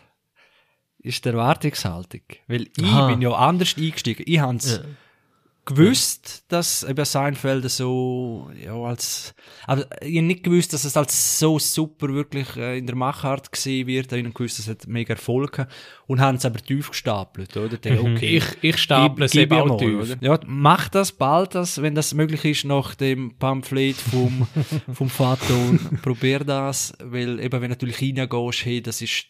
ist die Erwartungshaltung. Weil ich Aha. bin ja anders eingestiegen. Ich habe es gewusst, dass eben Seinfeld so, ja, als, aber ich habe nicht gewusst, dass es als so super wirklich äh, in der Machart gesehen wird. Ich habe gewusst, es hat mega Erfolg gehabt. Und haben es aber tief gestapelt, oder? Dachte, okay. Ich, ich staple es eben auch tief. Ja, mach das bald, das, wenn das möglich ist, nach dem Pamphlet vom, vom Faton. Probier das, weil eben, wenn du natürlich reingehst, hey, das ist,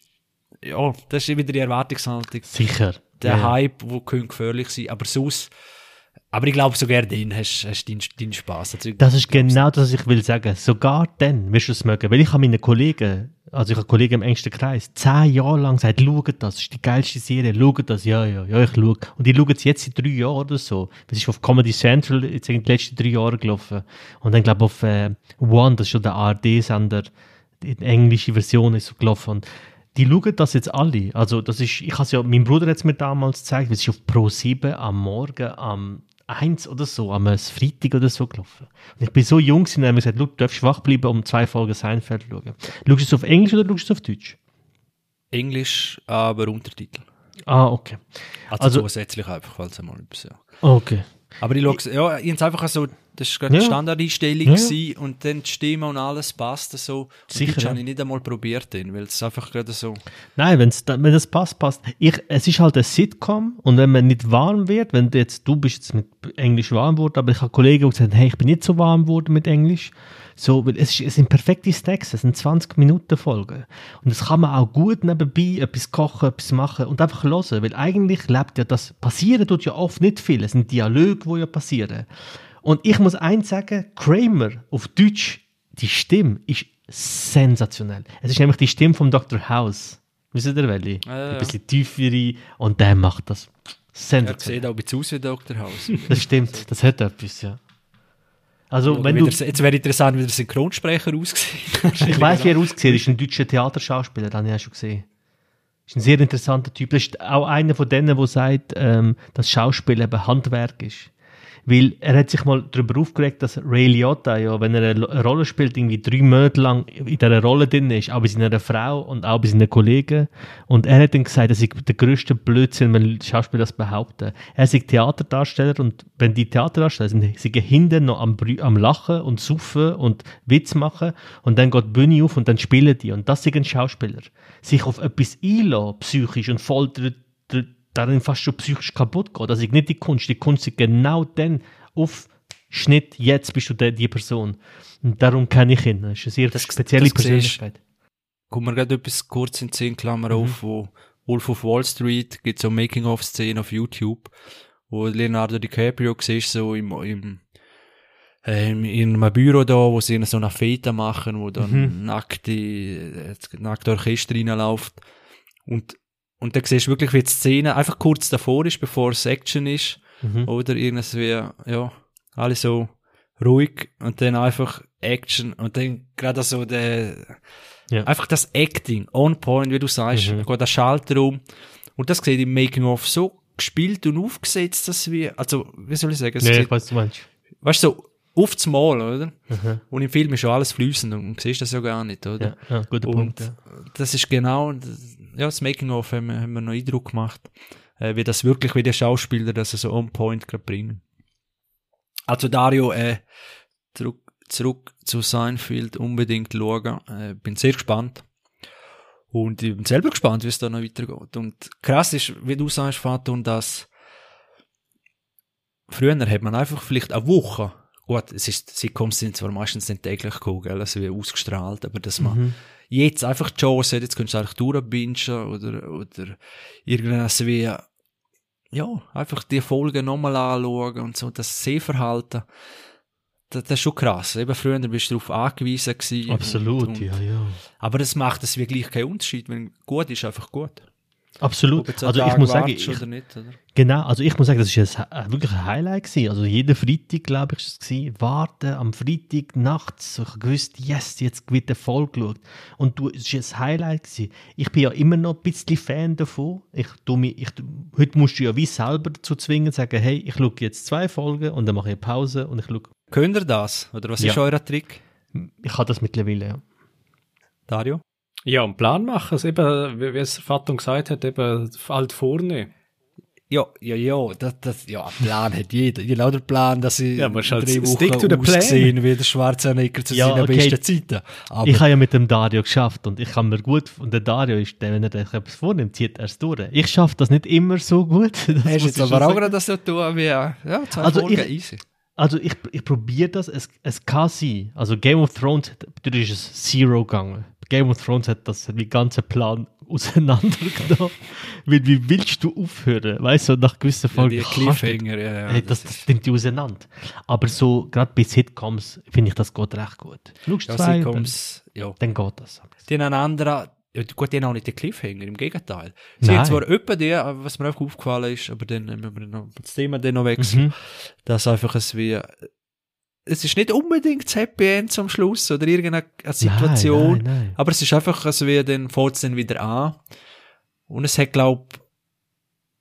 ja, das ist wieder die Erwartungshaltung. Sicher. Der ja. Hype, wo könnte gefährlich sein, aber sonst, aber ich glaube, sogar den hast, hast deinen, deinen Spaß. Also, Das ist genau das, was ich will sagen. Sogar dann wirst du es mögen. Weil ich habe meinen Kollegen, also ich habe Kollegen im engsten Kreis, zehn Jahre lang gesagt, schau das, das ist die geilste Serie, schau das, ja, ja, ja, ich schaue. Und die schauen es jetzt seit drei Jahren oder so. Das ist auf Comedy Central jetzt in den letzten drei Jahren gelaufen. Und dann glaube ich auf äh, One, das ist schon der ARD-Sender, die englische Version ist so gelaufen. Und die schauen das jetzt alle. Also das ist, ich habe es ja, mein Bruder hat es mir damals gezeigt, weil es ist auf Pro 7 am Morgen, am 1 oder so, am Freitag oder so gelaufen. Und ich bin so jung haben mir gesagt, «Schau, du darfst wach bleiben, um zwei Folgen Seinfeld zu schauen. Schaust du es auf Englisch oder schaust du es auf Deutsch? Englisch, aber Untertitel. Ah, okay. Also, Also- zusätzlich einfach, falls einmal etwas, ja. Okay. Aber ich schaue, ja, ich hab's einfach so, das war gerade die Ja. Standardeinstellung Ja, und dann die Stimme und alles passt so. Und Sicher, ja. habe ich nicht einmal probiert, weil es einfach gerade so, Nein, wenn's wenn das passt, passt. Ich, es ist halt ein Sitcom und wenn man nicht warm wird, wenn du jetzt, du bist jetzt mit Englisch warm geworden, aber ich habe Kollegen, die gesagt haben, hey, ich bin nicht so warm geworden mit Englisch. So, weil es, es sind perfekte Snacks, es sind 20 Minuten Folgen. Und das kann man auch gut nebenbei etwas kochen, etwas machen und einfach hören, weil eigentlich lebt ja das, passieren tut ja oft nicht viel, es sind Dialoge, die ja passieren. Und ich muss eins sagen, Kramer auf Deutsch, die Stimme ist sensationell. Es ist nämlich die Stimme vom Dr. House. Wisst ihr, welche? Ja, ja, Ein bisschen tiefere und der macht das er sensationell. sieht auch ein bisschen aus wie Dr. House. Das stimmt, das hat etwas, ja. Also, wenn du, der- jetzt wäre interessant, wie der Synchronsprecher aussieht. ich weiß, wie er aussieht, ist ein deutscher Theaterschauspieler, den habe ich auch schon gesehen. Ist ein sehr interessanter Typ. Das ist auch einer von denen, der sagt, ähm, dass Schauspiel eben Handwerk ist. Weil er hat sich mal darüber aufgeregt, dass Ray Liotta, ja, wenn er eine Rolle spielt, irgendwie drei Monate lang in dieser Rolle drin ist, auch bei seiner Frau und auch bei seinen Kollegen. Und er hat dann gesagt, das ist der grösste Blödsinn, wenn Schauspieler das behaupten. Er ist Theaterdarsteller und wenn die Theaterdarsteller sind, sie hinten noch am, am Lachen und Suffen und Witz machen und dann geht die Bühne auf und dann spielen die. Und das sind Schauspieler. Sich auf etwas einlassen, psychisch und voll darin fast schon psychisch kaputt geht. Das ist nicht die Kunst. Die Kunst ist genau dann auf Schnitt, jetzt bist du der, die Person. Und darum kenne ich ihn. Das ist eine sehr Das- spezielle das siehst- Persönlichkeit. Kommt mir gerade etwas kurz in die Zehn Klammer auf, wo Wolf of Wall Street gibt so Making-of-Szenen auf YouTube, wo Leonardo DiCaprio siehst, so im, im ähm, in einem Büro da, wo sie so eine Feta machen, wo dann nackte, äh, nackte Orchester reinläuft. Und, und dann siehst du wirklich, wie die Szene einfach kurz davor ist, bevor es Action ist. Mhm. Oder irgendwie, ja, alle so ruhig und dann einfach Action und dann gerade so der, Ja. einfach das Acting, on point, wie du sagst, Mhm. geht der Schalter um und das sieht im Making-of so gespielt und aufgesetzt, dass wir, also, wie soll ich sagen, es Ja, sieht, ich weiß, du meinst. weißt du, so, aufs Mal, oder? Mhm. Und im Film ist schon alles fließend und du siehst das ja gar nicht, oder? Ja, ja, guter Und Punkt. Ja. das ist genau, das- ja, das Making-of haben haben wir noch Eindruck gemacht, äh, wie das wirklich, wie die Schauspieler das so on point gerade bringen. Also Dario, äh, zurück, zurück zu Seinfeld unbedingt schauen. Äh, bin sehr gespannt. Und ich bin selber gespannt, wie es da noch weitergeht. Und krass ist, wie du sagst, Vater, und das, früher hat man einfach vielleicht eine Woche, gut, es ist, Sitcoms sind zwar meistens nicht täglich gekommen, gell, also wie ausgestrahlt, aber dass man Mhm. jetzt einfach die Chance hat, jetzt könntest du eigentlich durchbingen oder, oder irgendwas wie, ja, einfach die Folgen nochmal anschauen und so, das Sehverhalten, das, das ist schon krass. Eben früher bist du darauf angewiesen gewesen. Absolut, und, und, ja, ja. Aber das macht es wirklich keinen Unterschied, wenn gut ist, einfach gut. Absolut. Also ich muss sagen, ich, oder nicht, oder? genau, also ich muss sagen, das ist ein, wirklich ein Highlight gewesen. Also jeden Freitag, glaube ich, ist es gewesen. Warten am Freitag nachts. Ich gewusst, yes, jetzt wird der voll geschaut. Und du, es ist ein Highlight gewesen. Ich bin ja immer noch ein bisschen Fan davon. Ich tu mich, ich, heute musst du ja wie selber dazu zwingen, sagen, hey, ich schaue jetzt zwei Folgen und dann mache ich eine Pause und ich schaue. Könnt ihr das? Oder was Ja. ist euer Trick, Ich habe das mittlerweile, ja. Dario? Ja, einen Plan machen, es eben, wie, wie es Fatum gesagt hat, eben alt vorne. Ja, ja, ja, das, das, ja, einen Plan hat jeder. Genau der Plan, dass ich Ja, halt drei stick to Wochen the aussehen wie der Schwarzenegger zu Ja, seinen okay. besten Zeiten. Aber Ich habe ja mit dem Dario geschafft und ich kann mir gut, und der Dario ist der, wenn er sich etwas vornimmt, zieht er es durch. Ich schaffe das nicht immer so gut. Das hast muss jetzt aber auch gerade das so tun wie, ja, zwei Also Folgen ich- easy. Also ich, ich probiere das, es, es kann sein. Also Game of Thrones, hat- natürlich ist es Zero gegangen. Game of Thrones hat das den ganzen Plan auseinandergenommen. Weil wie willst du aufhören? Weißt du, nach gewissen Ja, Folgen die du nicht. Cliffhanger, ja, ja. Hey, das, das nimmt die auseinander. Aber so, gerade bei Sitcoms, finde ich, das geht recht gut. Schaust ja, zwei, dann, Sitcoms, ja. dann geht das. Die haben einen anderen, ja, gut, die haben auch nicht den Cliffhanger, im Gegenteil. Sie Nein. haben zwar öppe die, aber was mir einfach aufgefallen ist, aber dann müssen wir noch das Thema dann noch wechseln, Mhm. dass einfach es wie, es ist nicht unbedingt das Happy End zum Schluss oder irgendeine eine Situation, Nein, nein, nein. aber es ist einfach, es wie, dann fängt es dann wieder an. Und es hat, glaub,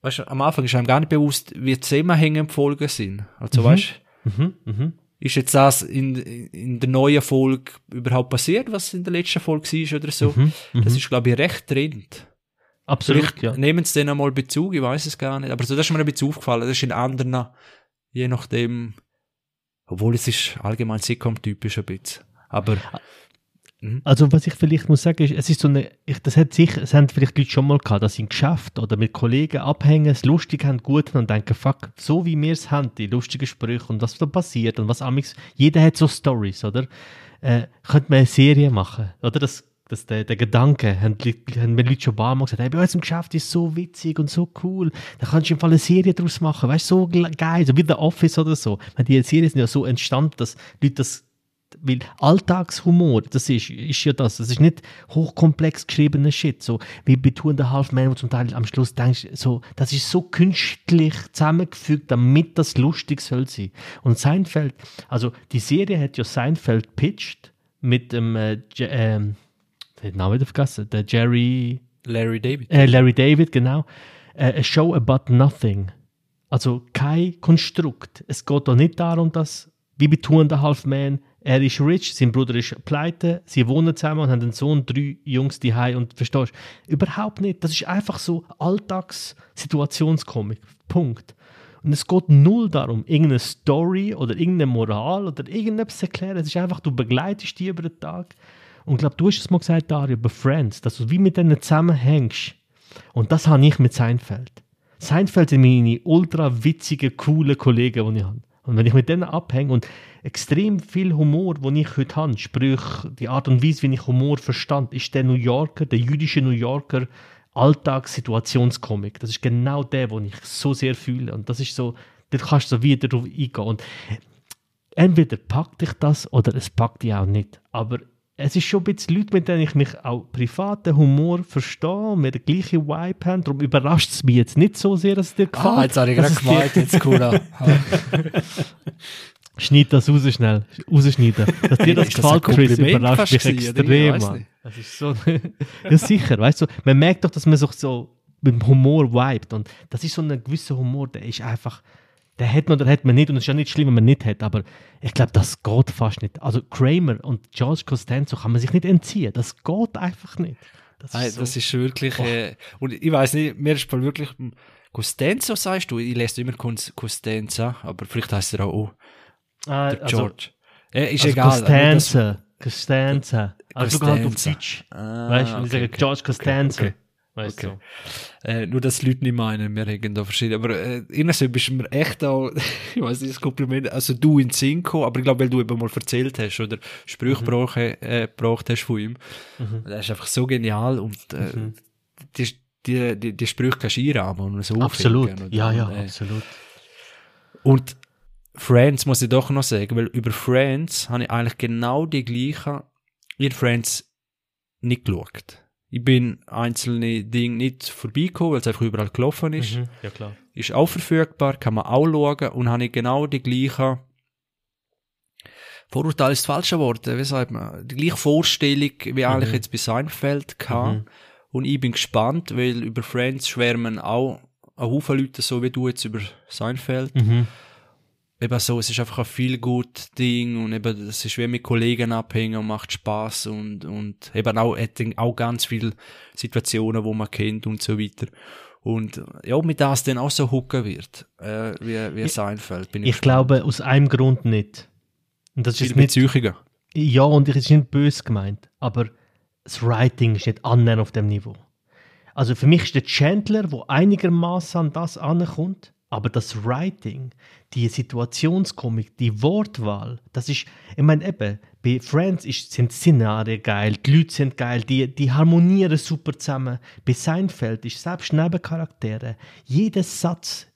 weißt du, am Anfang ist einem gar nicht bewusst, wie zusammenhängend die Folgen sind. Also, Mhm. weißt Mhm, mhm. ist jetzt das in, in der neuen Folge überhaupt passiert, was in der letzten Folge war oder so? Mhm, mhm. Das ist, glaube ich, recht dringend. Absolut, Vielleicht ja. nehmen sie dann einmal Bezug, ich weiß es gar nicht. Aber so, das ist mir ein bisschen aufgefallen. Das ist in anderen, je nachdem, obwohl es ist allgemein Sitcom-typisch ein bisschen. Aber, Also was ich vielleicht muss sagen ist, es ist so eine, ich, das hat sicher, es haben vielleicht Leute schon mal gehabt, dass sie im Geschäft oder mit Kollegen abhängen, es lustig haben, gut haben und denken, fuck, so wie wir es haben, die lustigen Sprüche und was da passiert und was amix, jeder hat so Stories, oder? Äh, könnte man eine Serie machen, oder? Das, das, der, der Gedanke, haben, mir Leute schon ein paar Mal gesagt, hey, bei uns im Geschäft ist so witzig und so cool, da kannst du im Fall eine Serie daraus machen, weißt du, so geil, so wie The Office oder so. Weil Die Serien sind ja so entstanden, dass Leute das weil Alltagshumor, das ist, ist ja das. Das ist nicht hochkomplex geschriebener Shit. So wie bei Two and a Half Men, wo zum Teil am Schluss denkst, so, das ist so künstlich zusammengefügt, damit das lustig soll sein. Und Seinfeld, also die Serie hat ja Seinfeld pitched mit dem, äh, ähm, den Namen wieder vergessen, der Jerry, Larry David. äh, Larry David, genau. Äh, a show about nothing. Also kein Konstrukt. Es geht doch nicht darum, dass, wie bei Two and a Half Men, er ist rich, sein Bruder ist pleite, sie wohnen zusammen und haben einen Sohn, drei Jungs die und verstehst? Überhaupt nicht. Das ist einfach so Alltagssituationskomik. Punkt. Und es geht null darum, irgendeine Story oder irgendeine Moral oder irgendetwas zu erklären. Es ist einfach, du begleitest die über den Tag. Und ich glaube, du hast es mal gesagt, Dario, über Friends, dass du wie mit denen zusammenhängst. Und das habe ich mit Seinfeld. Seinfeld sind meine ultra witzigen, coolen Kollegen, die ich habe. Und wenn ich mit denen abhänge und extrem viel Humor, den ich heute habe, sprich die Art und Weise, wie ich Humor verstand, ist der New Yorker, der jüdische New Yorker Alltagssituationskomik. Das ist genau der, den ich so sehr fühle. Und das ist so, da kannst du so wieder drauf eingehen. Und entweder packt dich das oder es packt dich auch nicht. Aber es ist schon ein bisschen Leute, mit denen ich mich auch privaten Humor verstehe wir den gleichen Vibe haben. Darum überrascht es mich jetzt nicht so sehr, dass es dir gefällt. Ah, jetzt habe ich gerade gemeint, jetzt cool. Schneid das raus schnell. Rausschneiden. Dass dir das Ist das gefällt, Chris, überrascht mich extrem, Mann. Das ist so... ja, sicher, weißt du. Man merkt doch, dass man sich so mit dem Humor vibet. Und das ist so ein gewisser Humor, der ist einfach... Der hat man oder hat man nicht. Und es ist ja nicht schlimm, wenn man nicht hat. Aber ich glaube, das geht fast nicht. Also Kramer und George Costanzo kann man sich nicht entziehen. Das geht einfach nicht. Das Nein, ist so. das ist wirklich, äh, und ich weiß nicht, mir ist wirklich, Costanzo sagst du, ich lese immer Costanza, aber vielleicht heißt er auch oh, Ah, der also- George. äh, ist also egal. das- Costanza. Costanza. Also du halt auf Costanza. Deutsch. Ah, weißt du, wenn ich okay, sage okay. George Costanza. okay. Weißt Okay. du. Äh, nur, dass die Leute nicht meinen, wir haben da verschiedene. Aber äh, irgendwie bist du mir echt auch, ich weiß nicht, das Kompliment, also du in gekommen, aber ich glaube, weil du eben mal erzählt hast oder Sprüche gebraucht, äh, gebraucht hast von ihm. Das ist einfach so genial und äh, die, die, die, die Sprüche kannst du einrahmen und so Absolut. oder? Ja, ja, Und, äh, absolut. Und Friends muss ich doch noch sagen, weil über Friends habe ich eigentlich genau die gleichen, ihr Friends nicht geschaut. Ich bin einzelne Dinge nicht vorbeigekommen, weil es einfach überall gelaufen ist. Mhm. Ja, klar. Ist auch verfügbar, kann man auch schauen und habe ich genau die gleichen Vorurteil ist das falsche Wort, wie sagt man, die gleiche Vorstellung, wie eigentlich jetzt bei Seinfeld kam. Und ich bin gespannt, weil über Friends schwärmen auch ein Haufen Leute, so wie du jetzt über Seinfeld Mhm. Eben so, es ist einfach ein viel gut Ding und eben, es ist wie mit Kollegen abhängen und macht Spaß und, und eben auch, hat auch ganz viele Situationen, wo man kennt und so weiter. Und ja, ob mir das dann auch so hooken wird, äh, wie, wie Seinfeld, bin ich, Ich glaube, aus einem Grund nicht. Und das ist nicht, Beziehungen. ja, und ich ist nicht böse gemeint, aber das Writing ist nicht annähernd auf dem Niveau. Also für mich ist der Chandler, wo einigermaßen an das ankommt, aber das Writing, die Situationskomik, die Wortwahl, das ist, ich meine eben, bei Friends ist, sind Szenarien geil, die Leute sind geil, die, die harmonieren super zusammen. Bei Seinfeld ist selbst Nebencharaktere, jeder Satz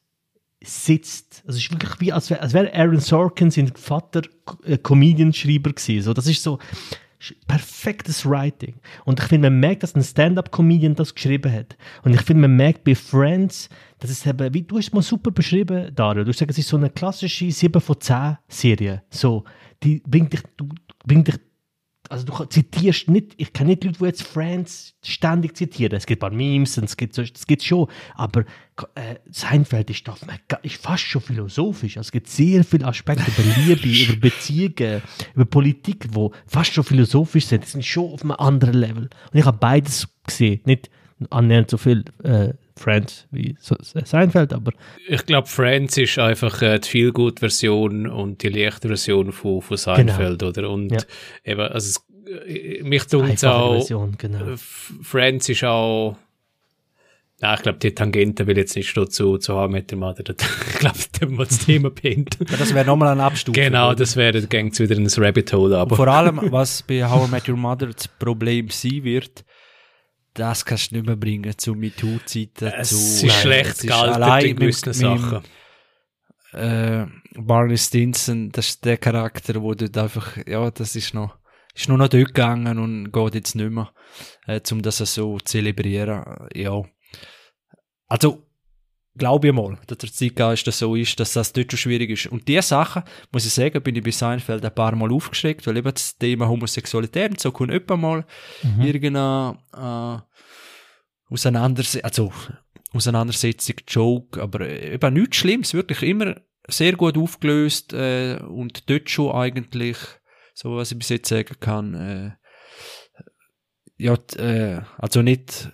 sitzt. Also es ist wirklich wie, als wäre als wär Aaron Sorkin sein Vater äh, Comedian-Schreiber gewesen. So, das ist so perfektes Writing. Und ich finde, man merkt, dass ein Stand-Up-Comedian das geschrieben hat. Und ich finde, man merkt bei Friends, dass es eben, wie du es mal super beschrieben, Dario. Du gesagt, es ist so eine klassische 7 von 10 Serie. So, die bringt dich, du, bringt dich also du zitierst nicht, ich kenne nicht Leute, die jetzt Friends ständig zitieren. Es gibt ein paar Memes und es gibt, so- es gibt schon, aber äh, Seinfeld ist, doch, ist fast schon philosophisch. Also es gibt sehr viele Aspekte über Liebe, über Beziehungen, über Politik, die fast schon philosophisch sind. Die sind schon auf einem anderen Level. Und ich habe beides gesehen. Nicht annähernd so viel äh, Friends wie Seinfeld, aber Ich glaube, Friends ist einfach äh, die Feelgood-Version und die leichte Version von, von Seinfeld, oder? Und Ja. eben, also es, äh, mich tut auch, Version, genau. Friends ist auch, na, ich glaube, die Tangente will jetzt nicht dazu zu haben mit dem Mother. Ich glaube, da haben wir das Thema beenden. Ja, das wäre nochmal ein Abstufung. Genau, das wäre, dann gängt's wieder ins Rabbit Hole, Und aber vor allem, was bei How I Met Your Mother das Problem sein wird, das kannst du nicht mehr bringen zu MeToo-Zeiten. es zu, ist Nein, schlecht es ist gealtert in gewissen mit- mit- Sachen. äh, Barney Stinson, das ist der Charakter, wo dort einfach, ja, das ist noch, ist nur noch dort gegangen und geht jetzt nicht mehr, äh, um das so zu zelebrieren, ja. Also, glaube ich mal, dass der Zeitgeist das so ist, dass das dort schon schwierig ist. Und diese Sachen, muss ich sagen, bin ich bei Seinfeld ein paar Mal aufgeschreckt, weil eben das Thema Homosexualität und so kommt etwa mal irgendeine, äh, Auseinandersetzung, also, Auseinandersetzung, Joke, aber äh, eben nichts Schlimmes, wirklich immer sehr gut aufgelöst äh, und dort schon eigentlich, so was ich bis jetzt sagen kann, äh, ja, äh, also nicht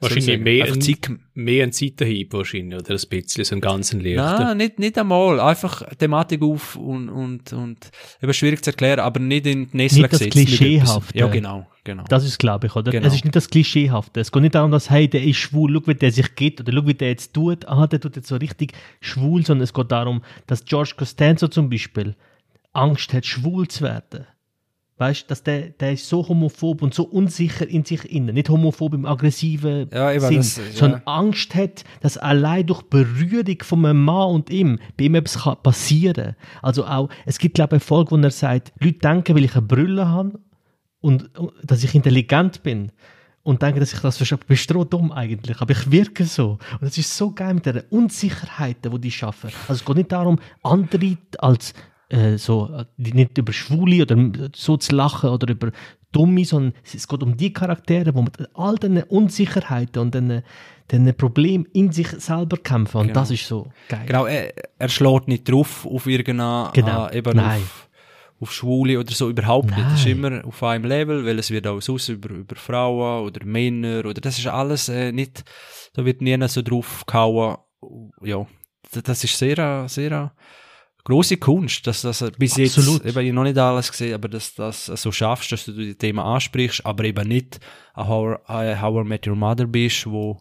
Wahrscheinlich mehr einfach ein- Zeit, Mehr ein Seitenhieb wahrscheinlich, oder ein bisschen, so einen ganzen leichten. Nein, nicht, nicht einmal. Einfach Thematik auf und, und, und eben schwierig zu erklären, aber nicht in die Nesseln Nicht das Klischeehafte. Ja, genau, genau. Das ist, glaube ich, oder? Genau. Es ist nicht das Klischeehafte. Es geht nicht darum, dass, hey, der ist schwul, schau, wie der sich geht, oder schau, wie der jetzt tut. Ah, der tut jetzt so richtig schwul, sondern es geht darum, dass George Costanzo zum Beispiel Angst hat, schwul zu werden. Weißt du, dass der, der ist so homophob und so unsicher in sich innen. Nicht homophob im aggressiven Ja, eben, Sinn, das- ja. sondern Angst hat, dass allein durch Berührung von einem Mann und ihm bei ihm etwas kann passieren Also auch, es gibt, glaube ich, eine Folge, wo er sagt, Leute denken, weil ich eine Brille habe und, dass ich intelligent bin und denken, dass ich das verstehe. Ich bin strohdumm eigentlich, aber ich wirke so. Und es ist so geil mit der Unsicherheit, die die schaffen. Also es geht nicht darum, andere als äh, so, äh, die- nicht über Schwule oder so zu lachen oder über Dumme, sondern es geht um die Charaktere, wo mit all diesen Unsicherheiten und diesen, diesen Problemen in sich selber kämpfen. Und Genau. das ist so geil. Genau, er, er schlägt nicht drauf auf irgendeine, Genau. äh, eben Nein. auf, auf Schwule oder so, überhaupt nicht. Das ist Nein. immer auf einem Level, weil es wird auch sonst über, über Frauen oder Männer oder das ist alles äh, nicht, da wird nie so drauf gehauen. Ja, das ist sehr, äh, sehr äh, große Kunst, dass das bis Absolut. jetzt, eben ich noch nicht alles gesehen, aber dass das so schaffst, dass du die Themen ansprichst, aber eben nicht ein How, I- How I Met Your Mother bist, wo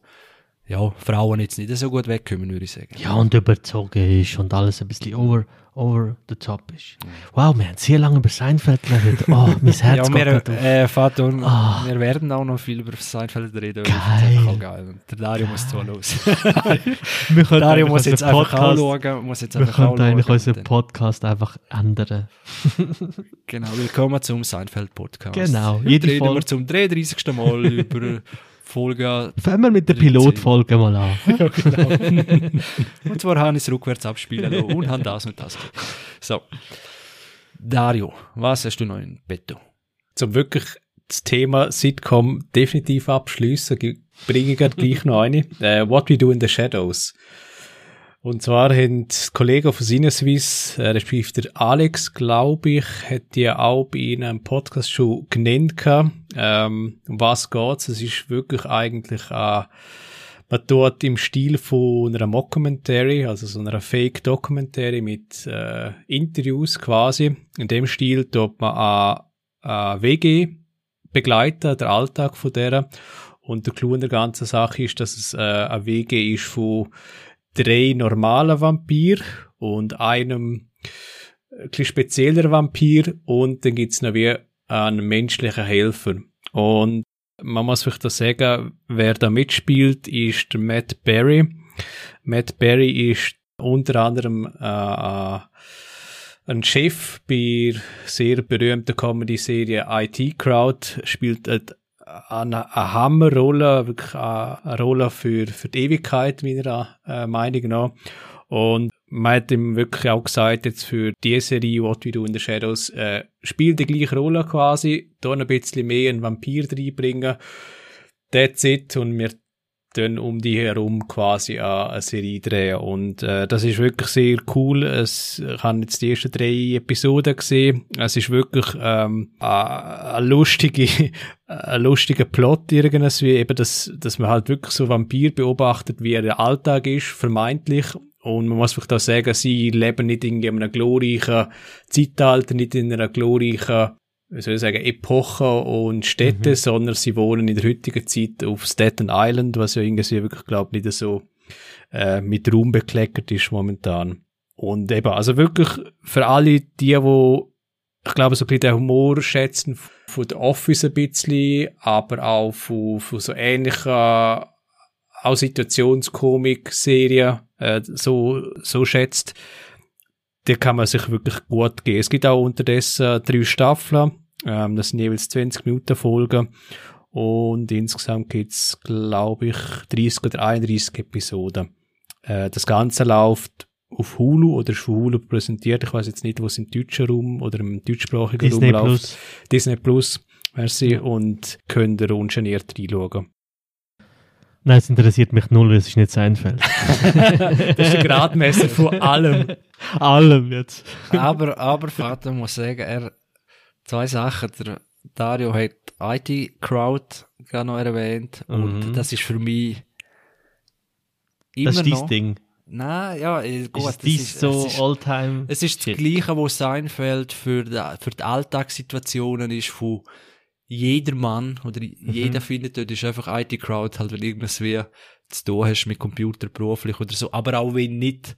ja, Frauen jetzt nicht so gut wegkommen, würde ich sagen. Ja, und überzogen ist und alles ein bisschen over, over the top ist. Wow, wir haben sehr lange über Seinfeld geredet. Oh, mein Herz Ja, geht wir, auf. äh, Vater, Ah. wir werden auch noch viel über Seinfeld reden. Geil. auch geil. Der Dario muss zuhören. Wir können Dario eigentlich muss jetzt Podcast- schauen. Muss jetzt Wir einfach auch könnten eigentlich schauen. unseren Podcast einfach ändern. Genau, willkommen zum Seinfeld-Podcast. Genau, jede reden Folge- wir zum 33. Mal über Folge. Fangen wir mit der Pilotfolge mal an. Und zwar habe ich es rückwärts abspielen lassen und habe das und das. gemacht. So. Dario, was hast du noch in petto? Zum wirklich das Thema Sitcom definitiv abschließen, ge- bringe ich gleich noch eine. Äh, What We Do in the Shadows. Und zwar haben die Kollegen von Sinneswiss, äh, respektive der Alex, glaube ich, hat die auch bei ihnen im Podcast schon genannt. Ähm, um was geht's? Es ist wirklich eigentlich äh, man tut im Stil von einer Mockumentary, also so einer Fake-Documentary mit äh, Interviews quasi. In dem Stil tut man eine, eine WG begleiten, der Alltag von der. Und der Clou in der ganzen Sache ist, dass es äh, eine WG ist von drei normalen Vampir und einem ein bisschen spezieller Vampir und dann gibt's noch wie einen menschlichen Helfer. Und man muss vielleicht da sagen, wer da mitspielt, ist Matt Berry. Matt Berry ist unter anderem äh, äh, ein Chef bei der sehr berühmten Comedy-Serie IT Crowd, spielt eine, eine, eine Hammerrolle, wirklich eine Rolle für, für die Ewigkeit, meiner äh, Meinung nach. Und man hat ihm wirklich auch gesagt, jetzt für die Serie What We Do in the Shadows, äh, spielt die gleiche Rolle quasi, da ein bisschen mehr einen Vampir reinbringen. That's it. Und wir dann um die herum quasi eine, Serie drehen. Und äh, das ist wirklich sehr cool. Es, ich habe jetzt die ersten drei Episoden gesehen. Es ist wirklich ähm, eine, eine lustige, ein lustiger Plot irgendwie, eben, dass, dass man halt wirklich so Vampir beobachtet, wie der Alltag ist, vermeintlich. Und man muss vielleicht auch sagen, sie leben nicht in einem glorreichen Zeitalter, nicht in einer glorreichen wie soll ich sagen, Epoche und Städte, sondern sie wohnen in der heutigen Zeit auf Staten Island, was ja irgendwie wirklich, glaube nicht so äh, mit Ruhm bekleckert ist momentan. Und eben, also wirklich für alle die, wo ich glaube, so ein bisschen den Humor schätzen von The Office ein bisschen, aber auch von, von so ähnlichen auch Situationskomik-Serien äh, so, so schätzt, der kann man sich wirklich gut geben. Es gibt auch unterdessen drei Staffeln, ähm, das sind jeweils 20 Minuten Folgen und insgesamt gibt's glaube ich, 30 oder 31 Episoden. Äh, das Ganze läuft auf Hulu oder ist von Hulu präsentiert. Ich weiß jetzt nicht, wo es im deutschen Raum oder im deutschsprachigen Disney Raum läuft. Plus. Disney Plus, merci, und könnt ihr ungeniert reinschauen. Nein, es interessiert mich null, es ist nicht Seinfeld. Das ist der Gradmesser von allem. Allem jetzt. aber, aber Vater muss sagen, er, zwei Sachen. Der Dario hat IT Crowd gerade noch erwähnt. Und Mhm. das ist für mich immer Das ist noch. dein Ding. Nein, ja, äh, gut. Ist das ist- so es ist- Alltime? Es ist das. Gleiche, was Seinfeld für die, für die Alltagssituationen ist, von jeder Mann oder Mhm. jeder findet dort ist einfach IT-Crowd, halt, wenn irgendwas wie zu tun hast mit Computer beruflich oder so, aber auch wenn nicht.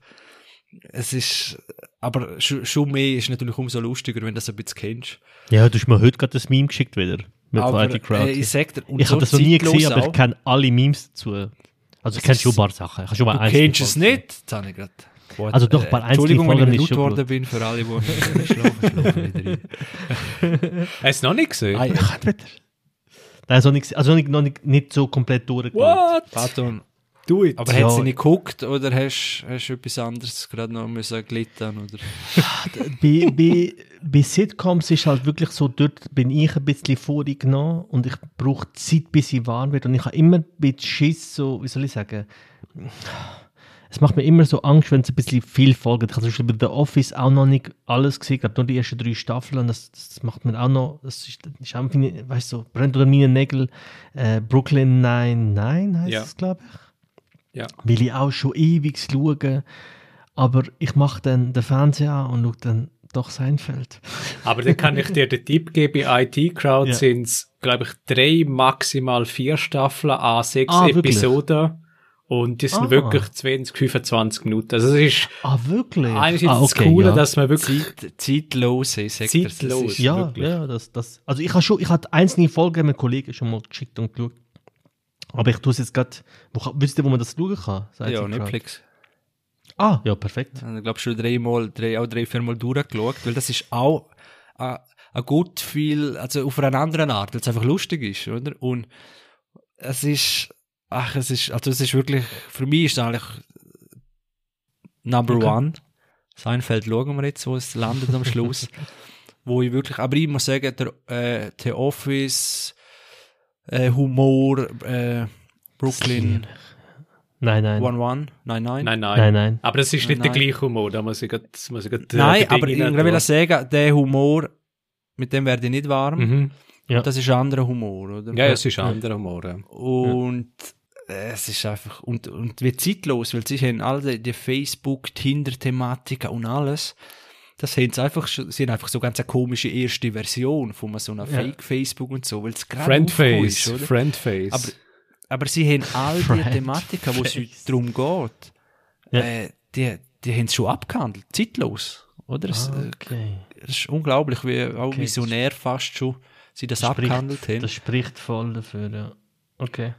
Es ist, aber schon, mehr ist natürlich umso lustiger, wenn du das ein bisschen kennst. Ja, du hast mir heute gerade das Meme geschickt wieder. Mit aber, IT Crowd. äh, ich sag dir, ich so habe das noch nie gesehen, aber ich kenne alle Memes dazu. Also ich Das kenne schon ein paar Sachen. Ich schon mal Du kennst es nicht? Jetzt habe ich grad. Gut, Also doch, äh, bei einzelnen Entschuldigung, wenn ich laut geworden bin für alle, die nicht schlafen, schlafen nicht rein. Hast du es noch nicht gesehen? Ah, ja. Nein, also nicht, also nicht, noch nicht, nicht so komplett durchgeschaut. What? Pardon. do it. Aber Ja. hat sie nicht geguckt oder hast hast du etwas anderes gerade noch müssen glittern oder? bei, bei, bei Sitcoms ist halt wirklich so, dort bin ich ein bisschen vorgenommen und ich brauche Zeit, bis ich warm wird. Und ich habe immer ein bisschen Schiss, so, wie soll ich sagen, es macht mir immer so Angst, wenn es ein bisschen viel folgt. Ich habe zum Beispiel bei The Office auch noch nicht alles gesehen, ich glaube nur die ersten drei Staffeln das, das macht mir auch noch, das ist, ist einfach, weißt du, so, brennt oder meine Nägel, äh, Brooklyn Nine-Nine heißt Ja. es, glaube ich. Ja. Will ich auch schon ewig schauen, aber ich mache dann den Fernseher an und schaue dann doch Seinfeld. Aber dann kann ich dir den Tipp geben, bei IT Crowd Ja. sind es, glaube ich, drei, maximal vier Staffeln an sechs Ah, wirklich? Und die sind Ah. wirklich 20, 25 Minuten. Also es ist Ah, wirklich? einerseits ah, das Coole, ja. dass man wirklich Zeit, zeitlose, sagt. Das Zeitlos. ist- Ja, wirklich. ja, das, das. Also ich habe schon, ich hatte einzelne Folgen mit Kollegen schon mal geschickt und geschaut. Aber ich tue es jetzt gerade, wo, wisst ihr, wo man das schauen kann? Ja? Netflix. Ah, ja, perfekt. Ich glaube schon dreimal, drei, auch drei, viermal durchgeschaut, weil das ist auch äh, ein gut viel, also auf einer anderen Art, weil es einfach lustig ist, oder? Und es ist, ach, es ist, also es ist wirklich, für mich ist es eigentlich Number Okay. One. Seinfeld schauen wir jetzt, wo es landet am Schluss. wo ich wirklich, aber ich muss sagen, der, äh, The Office, äh, Humor, äh, Brooklyn, Nein, nein. One One, nein, nein. Nein, nein. Nein, nein. Aber das ist nicht Nein, der gleiche Humor, da muss ich grad, muss ich grad, äh, Nein, aber ich will sagen, der Humor, mit dem werde ich nicht warm. Mhm. Ja. Das ist ein anderer Humor, oder? Ja, es ist ein anderer Humor. Ja. Und äh, es ist einfach, und, und wie zeitlos, weil sie haben all die, die Facebook, Tinder-Thematiken und alles. Das haben sie einfach, schon- sie haben einfach so ganz eine komische erste Version von so einer Ja. Fake-Facebook und so, weil es gerade Friendface, ist, oder? Friendface. Aber, aber sie haben all die Friend Thematiken, wo es darum geht, Ja. äh, die, die haben es schon abgehandelt, zeitlos, oder? Es, Ah, äh, okay. es ist unglaublich, wie auch Okay. visionär fast schon sie das, Das spricht- abgehandelt haben. Das spricht voll dafür, ja. Okay.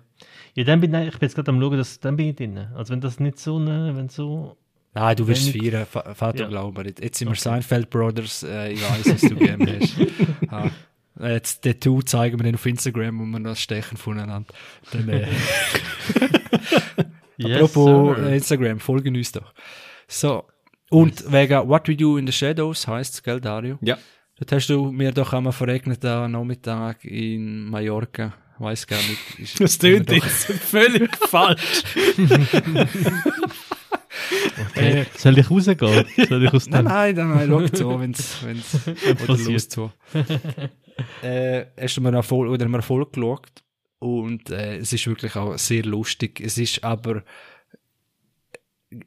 Ja, dann bin ich, ich bin jetzt gerade am schauen, dass, dann bin ich drin. Also wenn das nicht so, ne, wenn so... Nein, du wirst es Wenig- feiern, Vater Ja. glauben. Jetzt jetzt sind wir Seinfeld Brothers, äh, ich weiß, was du gerne hast. Ha. Äh, Jetzt den Two zeigen wir dann auf Instagram und wir das stechen voneinander. Dann, äh, apropos sir. Instagram, folgen uns doch. So, und wegen What We Do in the Shadows heisst gell, Dario? ja. Das hast du mir doch einmal verregneten Nachmittag in Mallorca. Weiß gar nicht. Ist- Das tönt jetzt völlig falsch. Okay. Soll ich rausgehen? Soll ich aus Nein, dem... nein, nein, nein, schau zu, wenn's, wenn's, oder passiert. äh, hast du mir eine Folge, oder eine Folge geschaut und äh, es ist wirklich auch sehr lustig. Es ist aber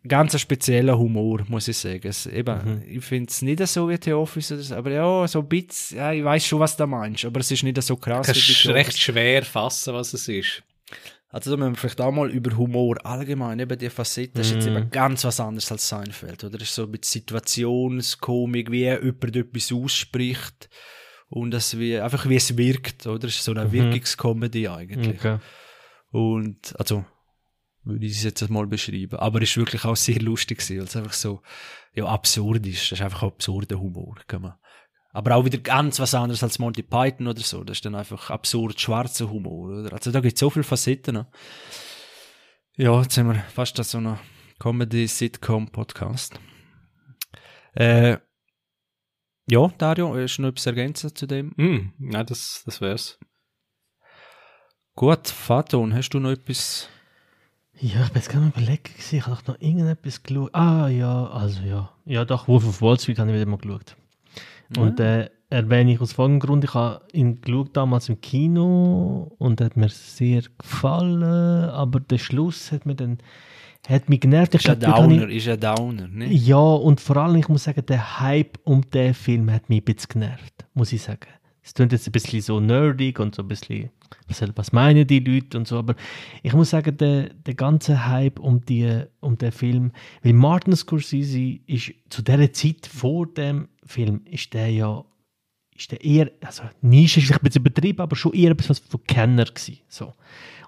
ganz ein spezieller Humor, muss ich sagen. Es, eben, Ich finde es nicht so wie The Office, oder so, aber ja, so ein bisschen, ja, ich weiß schon, was du meinst, aber es ist nicht so krass du The recht Office. schwer fassen, was es ist. Also da müssen wir vielleicht auch mal über Humor allgemein, eben die Facette, das ist jetzt eben ganz was anderes als Seinfeld, oder? Das ist so ein bisschen Situationskomik, wie jemand etwas ausspricht und das wie, einfach wie es wirkt, oder? Das ist so eine Wirkungskomödie eigentlich. Okay. Und, also, würde ich es jetzt mal beschreiben. Aber es ist wirklich auch sehr lustig gewesen, weil es einfach so, ja, absurd ist. Das ist einfach absurder Humor, kann man. Aber auch wieder ganz was anderes als Monty Python oder so. Das ist dann einfach absurd schwarzer Humor, oder? Also da gibt es so viele Facetten. ne? Ja, jetzt haben wir fast so einen Comedy-Sitcom-Podcast. Äh, ja, Dario, hast du noch etwas ergänzen zu dem? Hm, nein, das, das wär's. Gut, Faton, hast du noch etwas? Ja, ich bin jetzt gerade mal überlegen, gewesen, ich habe doch noch irgendetwas geschaut. Ah, ja, also ja. Ja, doch, Wolf of Wall Street habe ich wieder mal geschaut. Und äh, erwähne ich aus folgendem Grund, ich habe ihn geschaut damals im Kino und hat mir sehr gefallen, aber der Schluss hat mir dann hat mich genervt. Ich Ist ein glaub, dort habe ich- Downer, ist ein Downer, ne? Ja, und vor allem, ich muss sagen, der Hype um den Film hat mich ein bisschen genervt, muss ich sagen. Es klingt jetzt ein bisschen so nerdig und so ein bisschen, was, was meinen die Leute und so, aber ich muss sagen, der, der ganze Hype um, die, um den Film, weil Martin Scorsese ist zu dieser Zeit vor dem Film, ist der ja ist der eher, also Nische ist ein bisschen übertrieben, aber schon eher etwas von Kenner gewesen. So.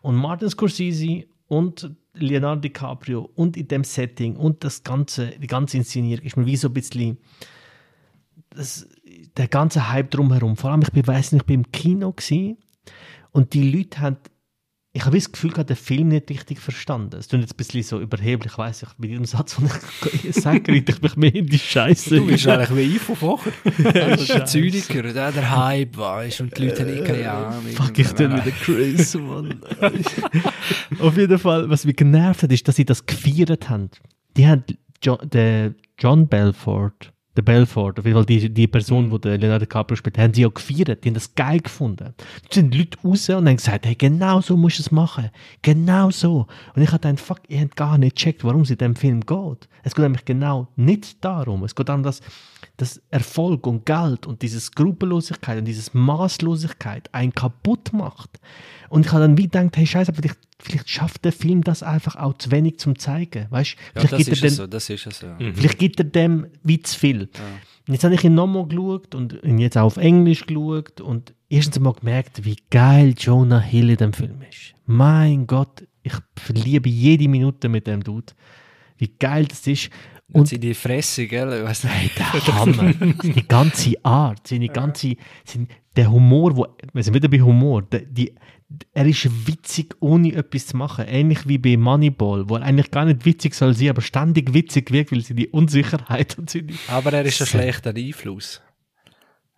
Und Martin Scorsese und Leonardo DiCaprio und in dem Setting und das ganze, die ganze Inszenierung ist mir wie so ein bisschen das, der ganze Hype drumherum. Vor allem, ich bin, weiss nicht, ich bin im Kino gewesen, und die Leute haben ich habe das Gefühl, ich habe den Film nicht richtig verstanden. Es klingt jetzt ein bisschen so überheblich, weiss ich, mit jedem Satz, den ich sage, rede ich mich mehr in die Scheiße. Du bist eigentlich wie ich von vorher. Also der Zyniker, der, der Hype weißt und die Leute haben keine Ahnung. Fuck, ich bin wieder crazy, Mann. Auf jeden Fall, was mich genervt hat, ist, dass sie das gefeiert haben. Die haben John, der John Belfort, der Belfort, auf jeden Fall die, die Person, die der Leonardo DiCaprio spielt, haben sie ja gefeiert, die haben das geil gefunden. Da sind Leute raus und haben gesagt, hey, genau so musst du es machen. Genau so. Und ich habe gedacht, fuck, ihr habt gar nicht gecheckt, warum es in dem Film geht. Es geht nämlich genau nicht darum. Es geht darum, dass, dass Erfolg und Geld und diese Skrupellosigkeit und diese Maßlosigkeit einen kaputt macht. Und ich habe dann wie gedacht, hey, scheiße, vielleicht, vielleicht schafft der Film das einfach auch zu wenig zum zeigen. Weißt Ja, vielleicht das gibt ist er es den, so, das ist es so. Vielleicht gibt er dem wie zu viel. Und jetzt habe ich ihn nochmal geschaut und ihn jetzt auch auf Englisch geschaut und erstens mal gemerkt, wie geil Jonah Hill in dem Film ist. Mein Gott, ich verliebe jede Minute mit dem Dude. Wie geil das ist. Und Und sie die Fresse, gell? Weiss nicht. der Hammer. Seine ganze Art, seine ganze, sein, der Humor, wo, wir sind wieder bei Humor, der, die, er ist witzig, ohne etwas zu machen. Ähnlich wie bei Moneyball, wo er eigentlich gar nicht witzig soll sein, aber ständig witzig wirkt, weil sie die Unsicherheit und seine Aber er ist ein schlechter Einfluss.